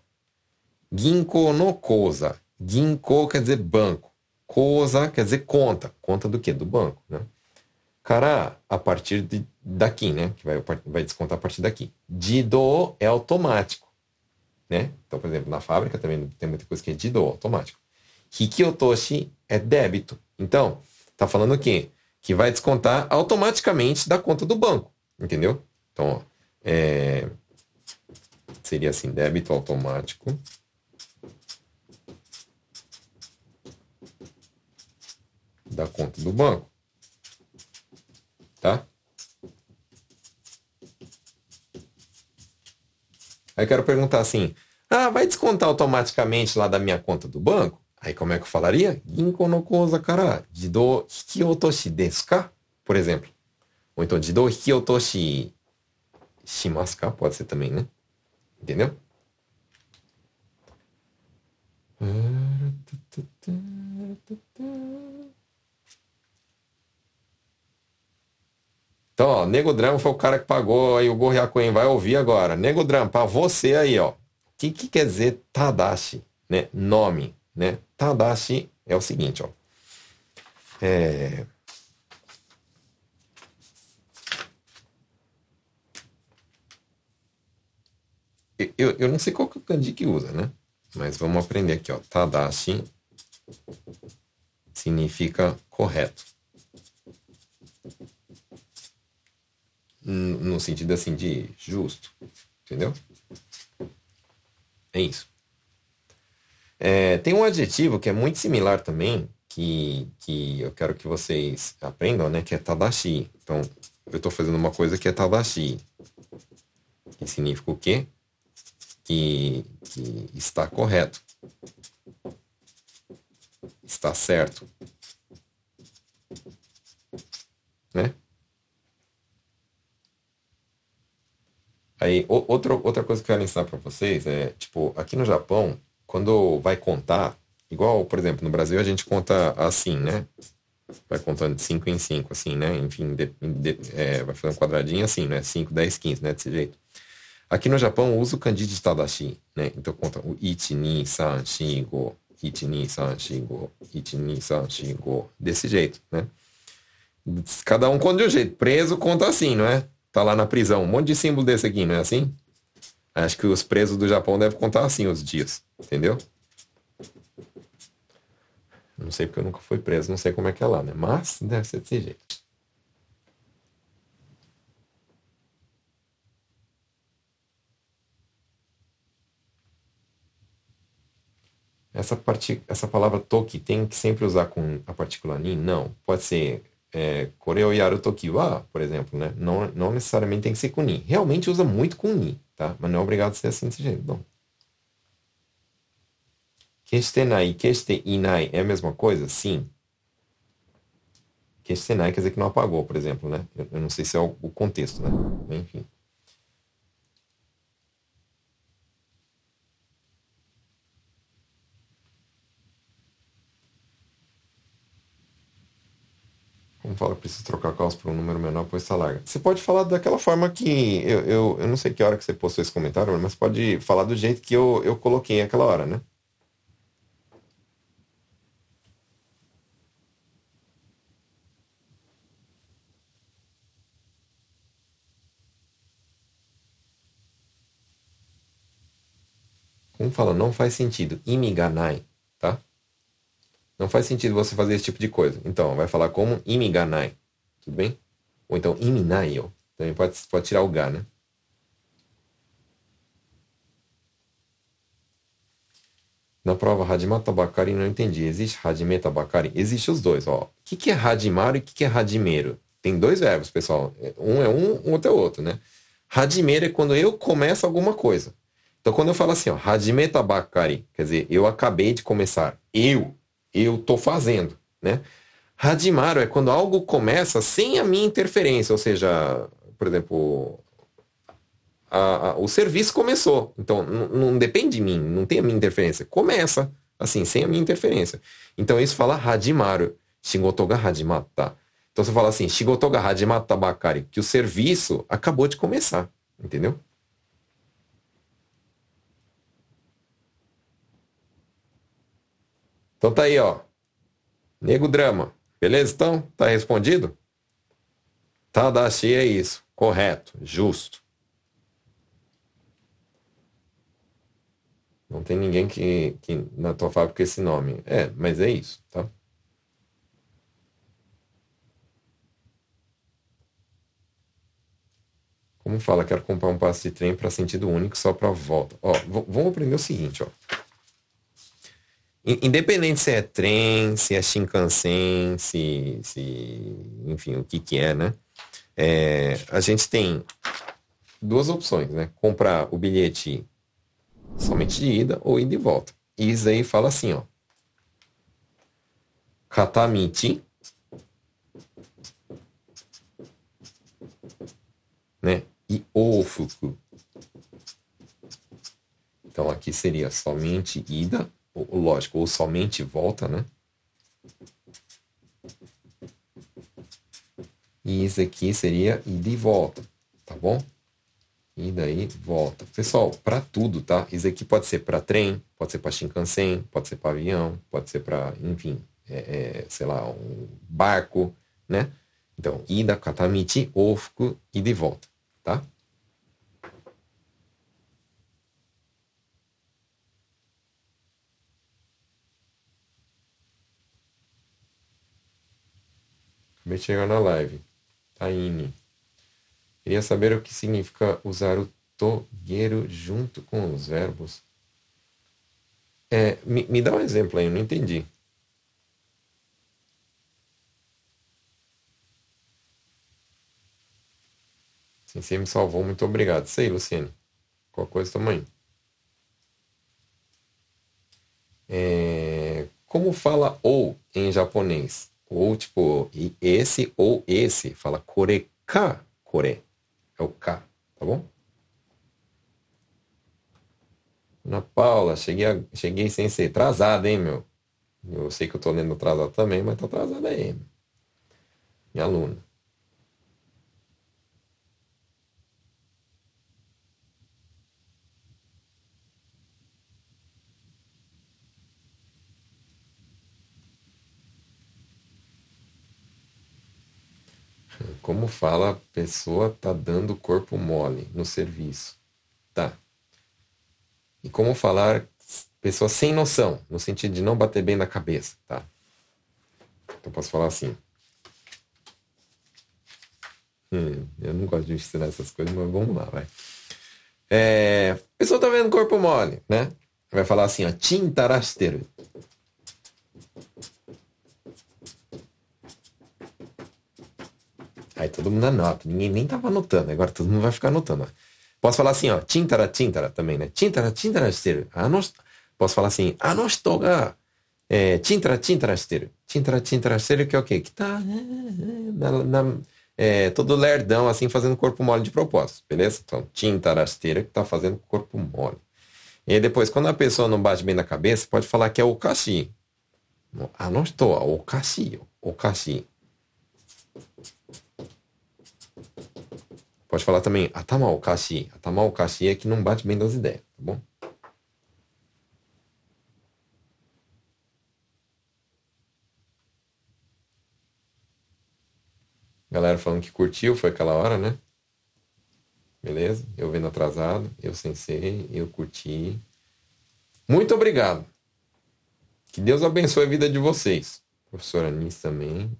A: Ginko no koza. Ginko quer dizer banco. Koza quer dizer conta. Conta do quê? Do banco, né? Cara, a partir de, daqui, né? Que vai, vai descontar a partir daqui. Dido é automático, né? Então, por exemplo, na fábrica também tem muita coisa que é dido, automático. Hikiotoshi é débito. Então, tá falando o quê? Que vai descontar automaticamente da conta do banco, entendeu? Então, ó, é, seria assim, débito automático da conta do banco. Tá? Aí quero perguntar assim: ah, vai descontar automaticamente lá da minha conta do banco? Aí como é que eu falaria? Ginko no kouza kara jidou hikiotoshi desu ka? Por exemplo. Ou então jidou hikiotoshi shimasu ka? Pode ser também, né? Entendeu? Então, ó, Nego Drama foi o cara que pagou aí o Gorriacoen, vai ouvir agora. Nego Drama, para você aí, ó. O que, que quer dizer Tadashi, né? Nome, né? Tadashi é o seguinte, ó. É... Eu, eu não sei qual que é o kanji que usa, né? Mas vamos aprender aqui, ó. Tadashi significa correto. No sentido assim de justo, entendeu? É isso. É, tem um adjetivo que é muito similar também, que, que eu quero que vocês aprendam, né? Que é tadashi. Então, eu estou fazendo uma coisa que é tadashi. Que significa o quê? Que, que está correto. Está certo. Né? Aí, outra, outra coisa que eu quero ensinar para vocês é, tipo, aqui no Japão, quando vai contar, igual, por exemplo, no Brasil a gente conta assim, né? vai contando de 5 em 5, assim, né? Enfim, de, de, é, vai fazendo um quadradinho assim, né? 5, 10, 15, né? Desse jeito. Aqui no Japão, usa o kanji de Tadashi, né? Então conta o ichi, ni, san, shi, go, ichi, ni, san, shi, go, ichi, ni, san, shi, go. Desse jeito, né? Cada um conta de um jeito. Preso conta assim, não é? Tá lá na prisão. Um monte de símbolo desse aqui, não é assim? Acho que os presos do Japão devem contar assim os dias, entendeu? Não sei porque eu nunca fui preso, não sei como é que é lá, né? Mas deve ser desse jeito. Essa, part... essa palavra toki tem que sempre usar com a partícula ni? Não. Pode ser é, koreo yaru toki wa, por exemplo, né? Não, não necessariamente tem que ser com ni. Realmente usa muito com ni, tá? Mas não é obrigado a ser assim desse jeito, não. Questenai e queste-inai é a mesma coisa? Sim. Questenai quer dizer que não apagou, por exemplo, né? Eu, eu não sei se é o, o contexto, né? Enfim. Como fala, preciso trocar calças por um número menor, pois está larga. Você pode falar daquela forma que. Eu, eu, eu não sei que hora que você postou esse comentário, mas pode falar do jeito que eu, eu coloquei aquela hora, né? Como fala, não faz sentido. Imiganai? Não faz sentido você fazer esse tipo de coisa. Então, vai falar como imiganai. Tudo bem? Ou então iminai. Também pode, pode tirar o ga, né? Na prova Hadimata Bakari não entendi. Existe Hadimeta Bakari? Existe os dois, ó. O que, que é Hadimaru e o que, que é Hadimeiro? Tem dois verbos, pessoal. Um é um, outro é outro, né? Hadimeiro é quando eu começo alguma coisa. Então, quando eu falo assim, ó, Hajimeta Bakari, quer dizer, eu acabei de começar. Eu, eu tô fazendo, né? Hadimaru é quando algo começa sem a minha interferência, ou seja, por exemplo, a, a, o serviço começou. Então, não depende de mim, não tem a minha interferência. Começa, assim, sem a minha interferência. Então, isso fala Hadimaru. Shigotoga Hadimata. Então, você fala assim, Shigotoga Hadimata Bakari, que o serviço acabou de começar, entendeu? Então tá aí, ó. Nego Drama. Beleza, então? Tá respondido? Tadashi é isso. Correto. Justo. Não tem ninguém que, que na tua fábrica esse nome. É, mas é isso, tá? Como fala, quero comprar um passe de trem para sentido único só para volta. Ó, vamos aprender o seguinte, ó. Independente se é trem, se é Shinkansen, se, se enfim, o que que é, né? É, a gente tem duas opções, né? Comprar o bilhete somente de ida ou ida e volta. E isso aí fala assim, ó. Katamichi, né? E ofuku. Então aqui seria somente ida lógico, ou somente volta, né? E isso aqui seria ida e volta, tá bom? E daí volta. Pessoal, para tudo, tá? Isso aqui pode ser para trem, pode ser para Shinkansen, pode ser para avião, pode ser para, enfim, é, é, sei lá, um barco, né? Então, ida, katamichi, ofuku, ida e volta, tá? Acabei chegar na live. Taine. Queria saber o que significa usar o togueiro junto com os verbos. É, me, me dá um exemplo aí, eu não entendi. Sim, você me salvou, muito obrigado. Sei, Luciane. Qual coisa tamanho? É, como fala ou em japonês? Ou tipo, esse ou esse. Fala koreka, kore. É o K, tá bom? Ana Paula, cheguei, a, cheguei sem ser atrasada, hein, meu? Eu sei que eu tô lendo atrasado também, mas tô atrasada aí. Minha aluna. Como fala, a pessoa tá dando corpo mole no serviço. Tá. E como falar pessoa sem noção, no sentido de não bater bem na cabeça, tá? Então posso falar assim. Hum, eu não gosto de ensinar essas coisas, mas vamos lá, vai. É, pessoa tá vendo corpo mole, né? Vai falar assim, ó, tintarasteru. Aí todo mundo anota. Ninguém nem tava anotando. Agora todo mundo vai ficar anotando. Posso falar assim, ó. Tintara, tintara também, né? Tintara, tintara, shiteru. Posso falar assim. Anosto ga. É, tintara, tintara, shiteru. Tintara, tintara, shiteru, que é o quê? Que tá é, na, na, é, todo lerdão, assim, fazendo corpo mole de propósito. Beleza? Então, tintara, shiteru, que tá fazendo corpo mole. E aí depois, quando a pessoa não bate bem na cabeça, pode falar que é o kashi. Anosto, o kashi. O kashi. Pode falar também atama okashi. Atama okashi é que não bate bem das ideias, tá bom? Galera falando que curtiu, foi aquela hora, né? Beleza? Eu vendo atrasado, eu sensei, eu curti. Muito obrigado. Que Deus abençoe a vida de vocês. Professora Anis também.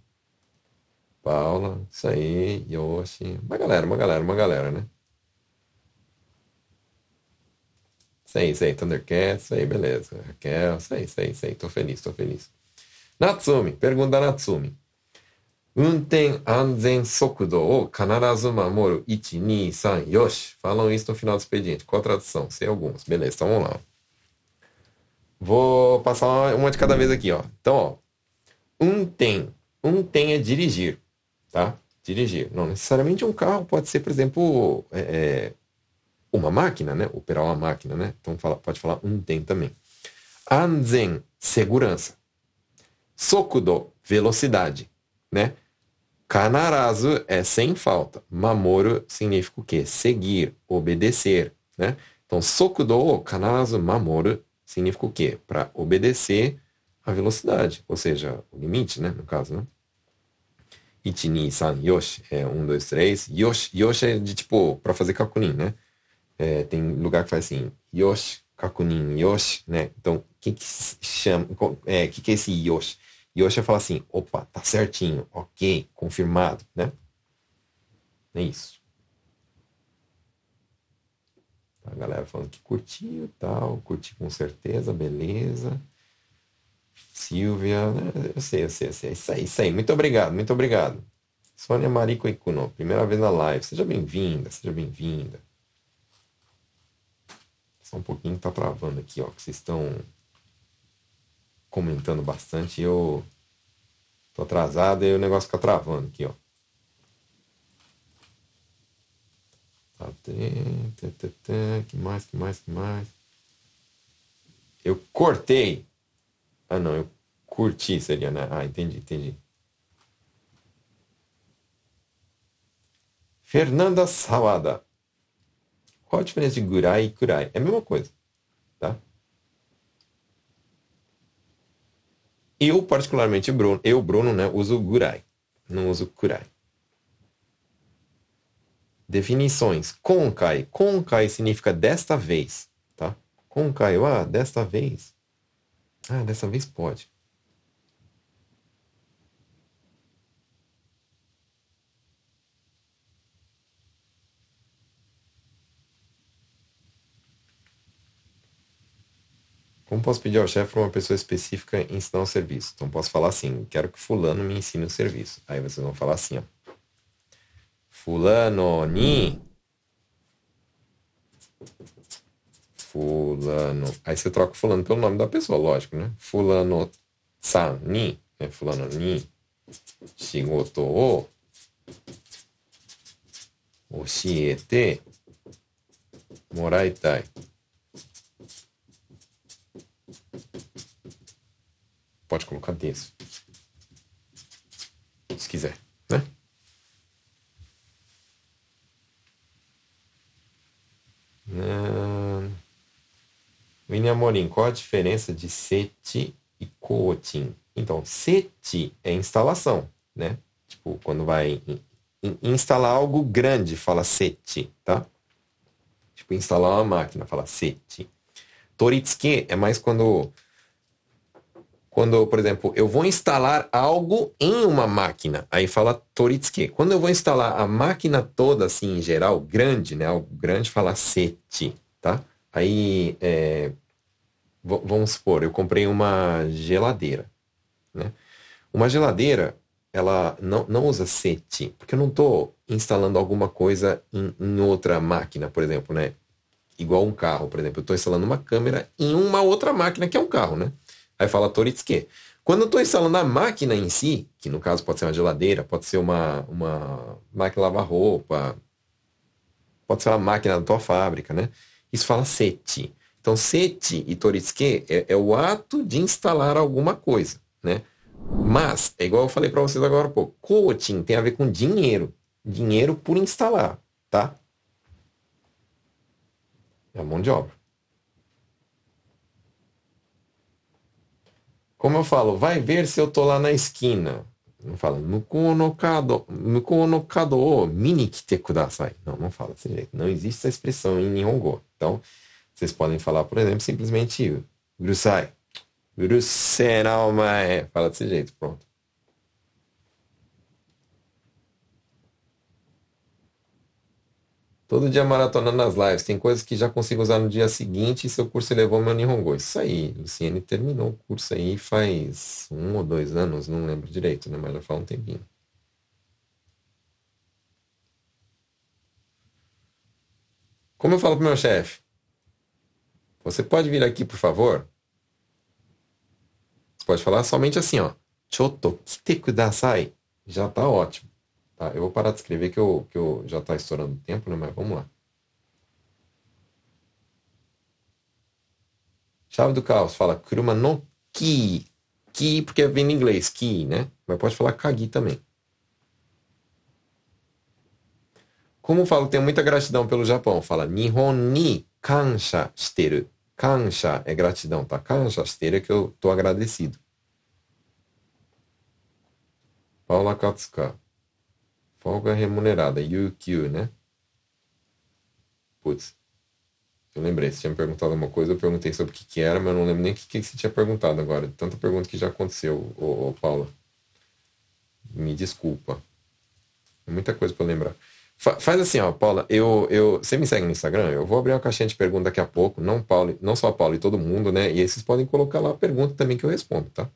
A: Paula, isso aí, Yoshi. Uma galera, uma galera, uma galera, né? Isso aí, Thundercats, aí, beleza. Raquel, aí, isso aí, tô feliz, tô feliz. Natsumi, pergunta Natsumi. Unten anzen sokudo o kanarazu mamoru 1, 2, 3, yoshi. Falam isso no final do expediente. Qual a tradução? Sei algumas. Beleza, então vamos lá. Vou passar uma de cada vez aqui, ó. Então, ó. Unten. Unten é dirigir tá? Dirigir. Não necessariamente um carro, pode ser, por exemplo, é, é, uma máquina, né? Operar uma máquina, né? Então fala, pode falar um tem também. Anzen, segurança. Sokudo, velocidade, né? Kanarazu é sem falta. Mamoru significa o quê? Seguir, obedecer, né? Então, sokudo, kanarazu, mamoru significa o quê? Para obedecer a velocidade, ou seja, o limite, né? No caso, né? 1, 2, 3, Yoshi. É 1, 2, 3. Yoshi, Yoshi é de tipo, para fazer kakunin, né? É, tem lugar que faz assim, Yoshi, kakunin, Yoshi, né? Então, o que que chama, é, que que é esse Yoshi? Yoshi é falar assim, opa, tá certinho, ok, confirmado, né? É isso. A galera falando que curtiu tal, curti com certeza, beleza. Silvia, né? eu sei, eu sei, eu sei. Isso aí, isso aí. Muito obrigado, muito obrigado. Sônia Marico Ikuno, primeira vez na live. Seja bem-vinda, seja bem-vinda. Só um pouquinho tá travando aqui, ó. Que vocês estão comentando bastante. Eu tô atrasado e o negócio fica travando aqui, ó. Tá, que mais, que mais, que mais? Eu cortei ah, não, eu curti seria, né? Ah, entendi, entendi. Fernanda Sawada. Qual a diferença de gurai e kurai? É a mesma coisa, tá? Eu, particularmente, Bruno, eu, Bruno, né, uso gurai. Não uso kurai. Definições. Konkai. Konkai significa desta vez, tá? Konkai, ah, desta vez. Ah, dessa vez pode. Como posso pedir ao chefe para uma pessoa específica ensinar um serviço? Então posso falar assim, quero que fulano me ensine o um serviço. Aí vocês vão falar assim, ó. Fulano ni fulano. Aí você troca fulano pelo nome da pessoa, lógico, né? Fulano san ni, né? Fulano ni, shigoto o oshiete moraitai. Pode colocar desse. Se quiser. né? Uh, William Amorim, qual a diferença de SETI e COTIN? Então, SETI é instalação, né? Tipo, quando vai instalar algo grande, fala SETI, tá? Tipo, instalar uma máquina, fala SETI. Toritsuke é mais quando quando, por exemplo, eu vou instalar algo em uma máquina, aí fala Toritsuke. Quando eu vou instalar a máquina toda, assim, em geral, grande, né? Algo grande, fala seti, tá? Aí, é, vamos supor, eu comprei uma geladeira, né? Uma geladeira, ela não, não usa seti, porque eu não estou instalando alguma coisa em, em outra máquina, por exemplo, né? Igual um carro, por exemplo. Eu estou instalando uma câmera em uma outra máquina que é um carro, né? Aí fala Toritsuke. Quando eu estou instalando a máquina em si, que no caso pode ser uma geladeira, pode ser uma, uma máquina lavar roupa, pode ser uma máquina da tua fábrica, né? Isso fala seti. Então, seti e toritsuke é, é, o ato de instalar alguma coisa, né? Mas, é igual eu falei para vocês agora há pouco, coaching tem a ver com dinheiro. Dinheiro por instalar, tá? É mão de obra. Como eu falo, vai ver se eu tô lá na esquina. Não fala, mukou no kado, mukou no kado o mini kite kudasai. Não, não fala desse jeito. Não existe essa expressão em Nihongo. Então, vocês podem falar, por exemplo, simplesmente urusai. Urusei omae. Fala desse jeito, pronto. Todo dia maratonando nas lives. Tem coisas que já consigo usar no dia seguinte e seu curso elevou meu Nihongo. Isso aí, Luciene terminou o curso aí faz um ou dois anos, não lembro direito, né? Mas já faz um tempinho. Como eu falo pro meu chefe? Você pode vir aqui, por favor? Você pode falar somente assim, ó. Choto kite kudasai. Já tá ótimo. Tá, eu vou parar de escrever que eu, que eu já está estourando o tempo, né? Mas vamos lá. Chave do caos fala kuruma no ki. Ki porque vem em inglês, ki, né? Mas pode falar kagi também. Como falo, tenho muita gratidão pelo Japão. Fala Nihon ni kansha shiteru. Kansha é gratidão, tá? Kansha shiteru é que eu tô agradecido. Paula Katsuka. Folga remunerada, UQ, né? Putz. Eu lembrei, você tinha me perguntado uma coisa, eu perguntei sobre o que, que era, mas eu não lembro nem o que, que você tinha perguntado agora. Tanta pergunta que já aconteceu, ô, ô Paula. Me desculpa. É muita coisa para lembrar. Fa faz assim, ó, Paula, eu, eu, você me segue no Instagram? Eu vou abrir uma caixinha de perguntas daqui a pouco, não, Paulo, não só a Paula e todo mundo, né? E aí vocês podem colocar lá a pergunta também que eu respondo, tá?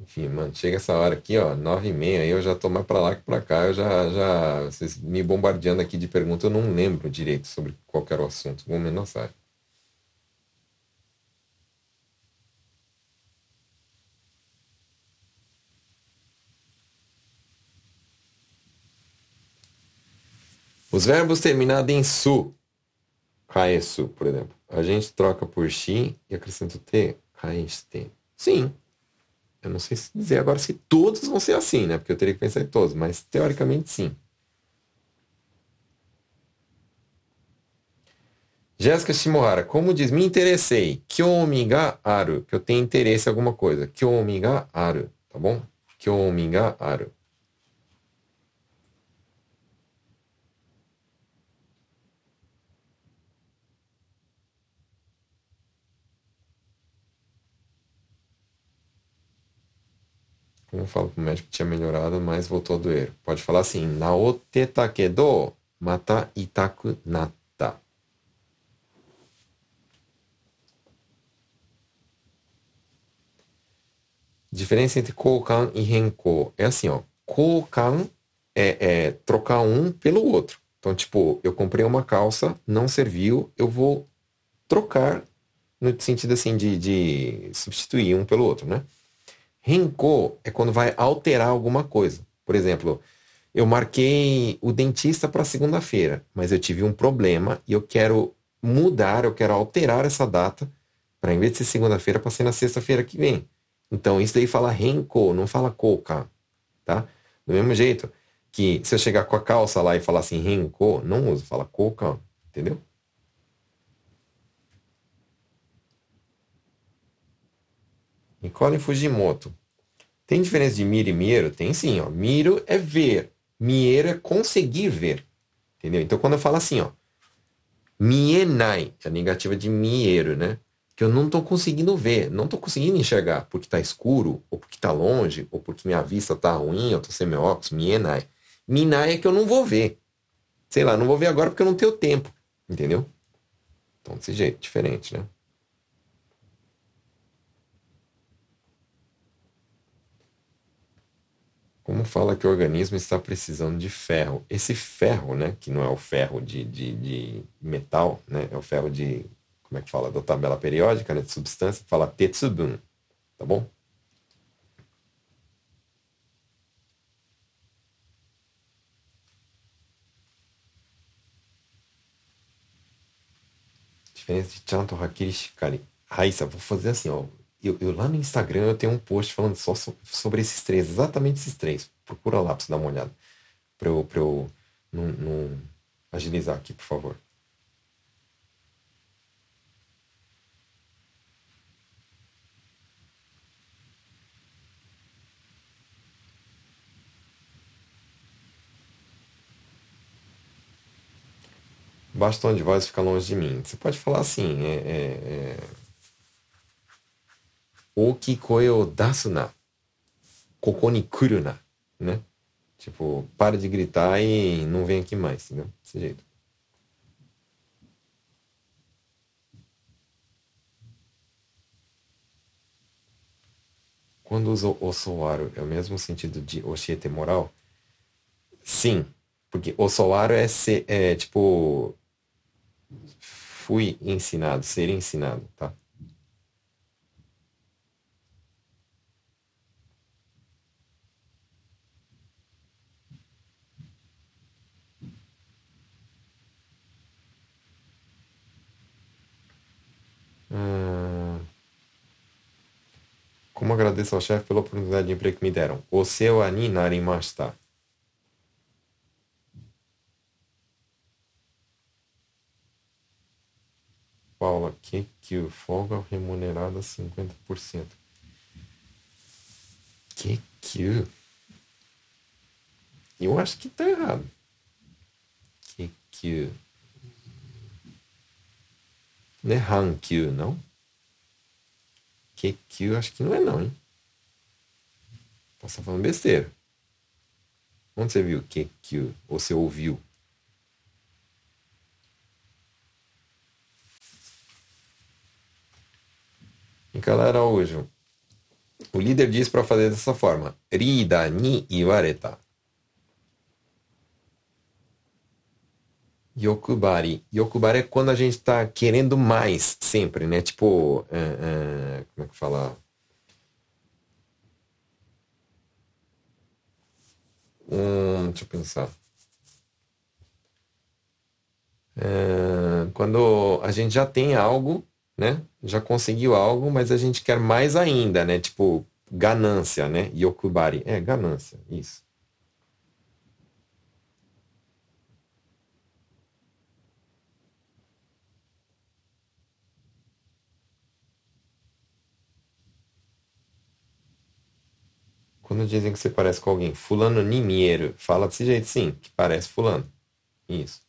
A: Enfim, mano, chega essa hora aqui, ó, nove e meia, eu já tô mais pra lá que pra cá, eu já, já, vocês me bombardeando aqui de perguntas, eu não lembro direito sobre qual era o assunto, vou me lançar. Os verbos terminados em su, kaesu, por exemplo, a gente troca por shi e acrescenta o t, kaeste. Sim, eu não sei se dizer agora se todos vão ser assim, né? Porque eu teria que pensar em todos, mas teoricamente sim. Jéssica Shimohara, como diz, me interessei. Kyomi ga aru, que eu tenho interesse em alguma coisa. Kyomi ga aru, tá bom? Kyomi ga aru. Como eu falo pro médico que tinha melhorado, mas voltou a doer. Pode falar assim, naote takedo mata itaku natta. Diferença entre kokan e renko. É assim, ó. Kokan é, é trocar um pelo outro. Então, tipo, eu comprei uma calça, não serviu, eu vou trocar no sentido assim de, de substituir um pelo outro, né? Renko é quando vai alterar alguma coisa. Por exemplo, eu marquei o dentista para segunda-feira, mas eu tive um problema e eu quero mudar, eu quero alterar essa data para em vez de ser segunda-feira, para ser na sexta-feira que vem. Então isso daí fala renko, não fala koka, tá? Do mesmo jeito que se eu chegar com a calça lá e falar assim renko, não uso, fala koka, entendeu? Nicole Fujimoto. Tem diferença de miro e miero? Tem sim, ó. Miro é ver. Miero é conseguir ver. Entendeu? Então quando eu falo assim, ó. Mienai, a negativa de miero, né? Que eu não estou conseguindo ver, não estou conseguindo enxergar porque está escuro, ou porque está longe, ou porque minha vista está ruim, eu estou sem meu óculos, mienai. Minai é que eu não vou ver. Sei lá, não vou ver agora porque eu não tenho tempo. Entendeu? Então, desse jeito, diferente, né? Como fala que o organismo está precisando de ferro. Esse ferro, né, que não é o ferro de, de, de metal, né, é o ferro de, como é que fala, da tabela periódica, né, de substância, fala tetsubun, tá bom? Diferença de chanto hakiri shikari. Raíssa, vou fazer assim, ó, eu, eu, lá no Instagram eu tenho um post falando só so, sobre esses três, exatamente esses três. Procura lá pra você dar uma olhada. Pra eu, pra eu não, agilizar aqui, por favor. Basta tom de voz fica longe de mim. Você pode falar assim, é, é, é né? Tipo, para de gritar e não vem aqui mais, entendeu? Desse jeito. Quando usa o soaro, é o mesmo sentido de oxiete moral? Sim, porque o soaro é, ser, é tipo fui ensinado, ser ensinado, tá? Hum... Como agradeço ao chefe pela oportunidade de emprego que me deram. O seu ani narimashita. Paula, que que folga remunerada 50%. Que que Eu acho que tá errado. Que que não é Hankyu, não? Kekyu, acho que não é não, hein? Posso falando besteira. Onde você viu Kekyu? Ou você ouviu? Nicolau Araújo. O líder diz para fazer dessa forma. Rida ni iwareta. Yokubari. Yokubari é quando a gente está querendo mais, sempre, né? Tipo, é, é, como é que fala? Hum, deixa eu pensar. É, quando a gente já tem algo, né? Já conseguiu algo, mas a gente quer mais ainda, né? Tipo, ganância, né? Yokubari. É, ganância, isso. Quando dizem que você parece com alguém, fulano Nimiero, fala desse jeito sim, que parece fulano. Isso.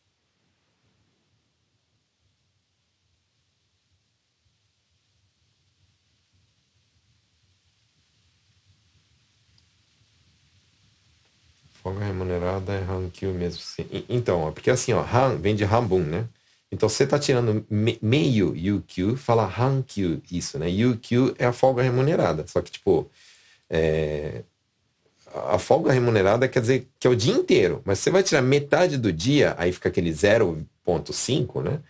A: Folga remunerada é Hankyu mesmo. Sim. Então, é porque assim, ó, Han vem de Hambun, né? Então, você está tirando me, meio UQ, fala Hankyu, isso, né? UQ é a folga remunerada. Só que, tipo, é, a folga remunerada quer dizer que é o dia inteiro, mas você vai tirar metade do dia, aí fica aquele 0.5, né?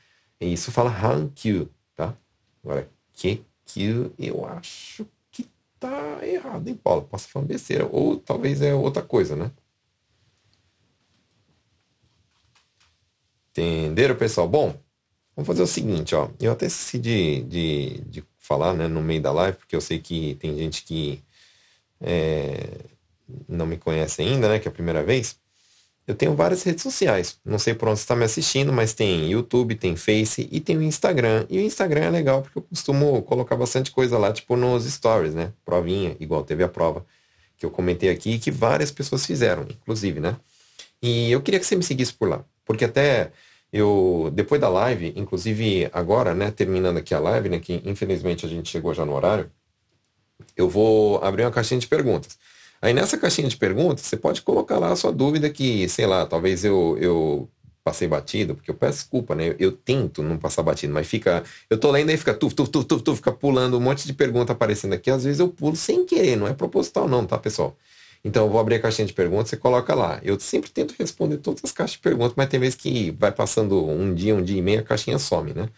A: E isso fala Hankyu, tá? Agora, QQ eu acho que tá errado, hein, Paulo? Posso falar besteira. Ou talvez é outra coisa, né? Entenderam, pessoal? Bom, vamos fazer o seguinte, ó. Eu até esqueci de, de, de falar né, no meio da live, porque eu sei que tem gente que é, não me conhece ainda, né? Que é a primeira vez. Eu tenho várias redes sociais. Não sei por onde você está me assistindo, mas tem YouTube, tem Face e tem o Instagram. E o Instagram é legal porque eu costumo colocar bastante coisa lá, tipo nos stories, né? Provinha, igual teve a prova que eu comentei aqui, que várias pessoas fizeram, inclusive, né? E eu queria que você me seguisse por lá. Porque até eu, depois da live, inclusive agora, né, terminando aqui a live, né, que infelizmente a gente chegou já no horário, eu vou abrir uma caixinha de perguntas. Aí nessa caixinha de perguntas, você pode colocar lá a sua dúvida que, sei lá, talvez eu, eu passei batido, porque eu peço desculpa, né? Eu, eu, tento não passar batido, mas fica. Eu tô lendo aí fica tuf, tuf, tuf, tuf, tuf, fica pulando um monte de pergunta aparecendo aqui. Às vezes eu pulo sem querer, não é proposital, não, tá, pessoal? Então eu vou abrir a caixinha de perguntas, você coloca lá. Eu sempre tento responder todas as caixas de perguntas, mas tem vezes que vai passando um dia, um dia e meio, a caixinha some, né?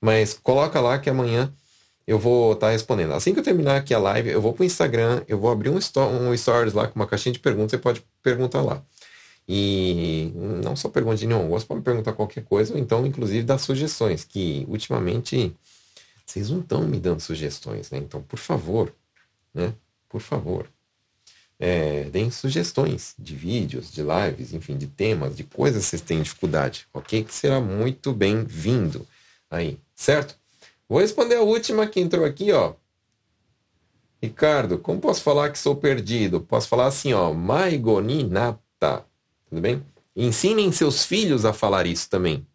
A: Mas coloca lá que amanhã eu vou estar tá respondendo. Assim que eu terminar aqui a live, eu vou para o Instagram, eu vou abrir um, um stories lá com uma caixinha de perguntas, você pode perguntar lá. E não só pergunta de nenhum gosto, pode me perguntar qualquer coisa, ou então, inclusive, dar sugestões, que ultimamente vocês não estão me dando sugestões, né? Então, por favor, né? Por favor. É, deem sugestões de vídeos, de lives, enfim, de temas, de coisas que vocês têm dificuldade, ok? Que será muito bem-vindo aí, certo? Vou responder a última que entrou aqui, ó. Ricardo, como posso falar que sou perdido? Posso falar assim, ó, maigoninata. Tudo bem? Ensinem seus filhos a falar isso também.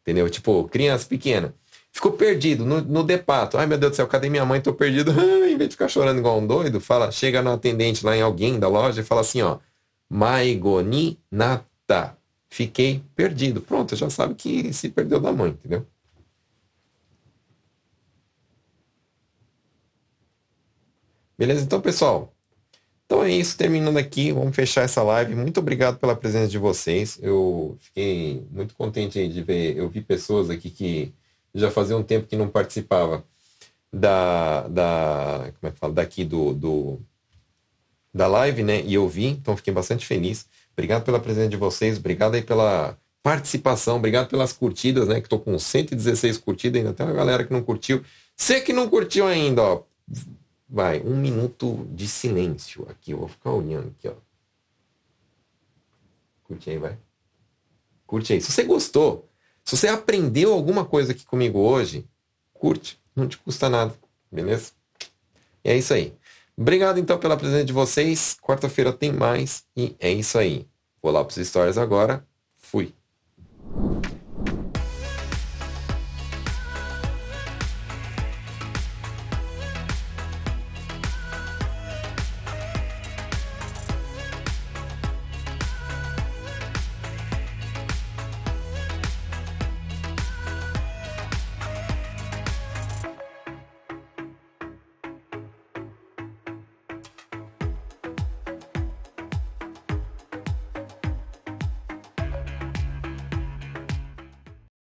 A: Entendeu? Tipo, criança pequena. Ficou perdido no, no depato. Ai, meu Deus do céu, cadê minha mãe? Tô perdido. em vez de ficar chorando igual um doido, fala, chega no atendente lá em alguém da loja e fala assim, ó, maigoninata. Fiquei perdido. Pronto, já sabe que se perdeu da mãe, entendeu? Beleza? Então, pessoal. Então é isso, terminando aqui, vamos fechar essa live. Muito obrigado pela presença de vocês. Eu fiquei muito contente de ver, eu vi pessoas aqui que já fazia um tempo que não participava da, da como é que fala, daqui do, do da live, né? E eu vi, então fiquei bastante feliz. Obrigado pela presença de vocês, obrigado aí pela participação, obrigado pelas curtidas, né? Que estou com 116 curtidas, ainda tem uma galera que não curtiu. Você que não curtiu ainda, ó, Vai, um minuto de silêncio aqui. Eu vou ficar olhando aqui, ó. Curte aí, vai. Curte aí. Se você gostou, se você aprendeu alguma coisa aqui comigo hoje, curte. Não te custa nada, beleza? E é isso aí. Obrigado então pela presença de vocês. Quarta-feira tem mais. E é isso aí. Vou lá para os stories agora. Fui.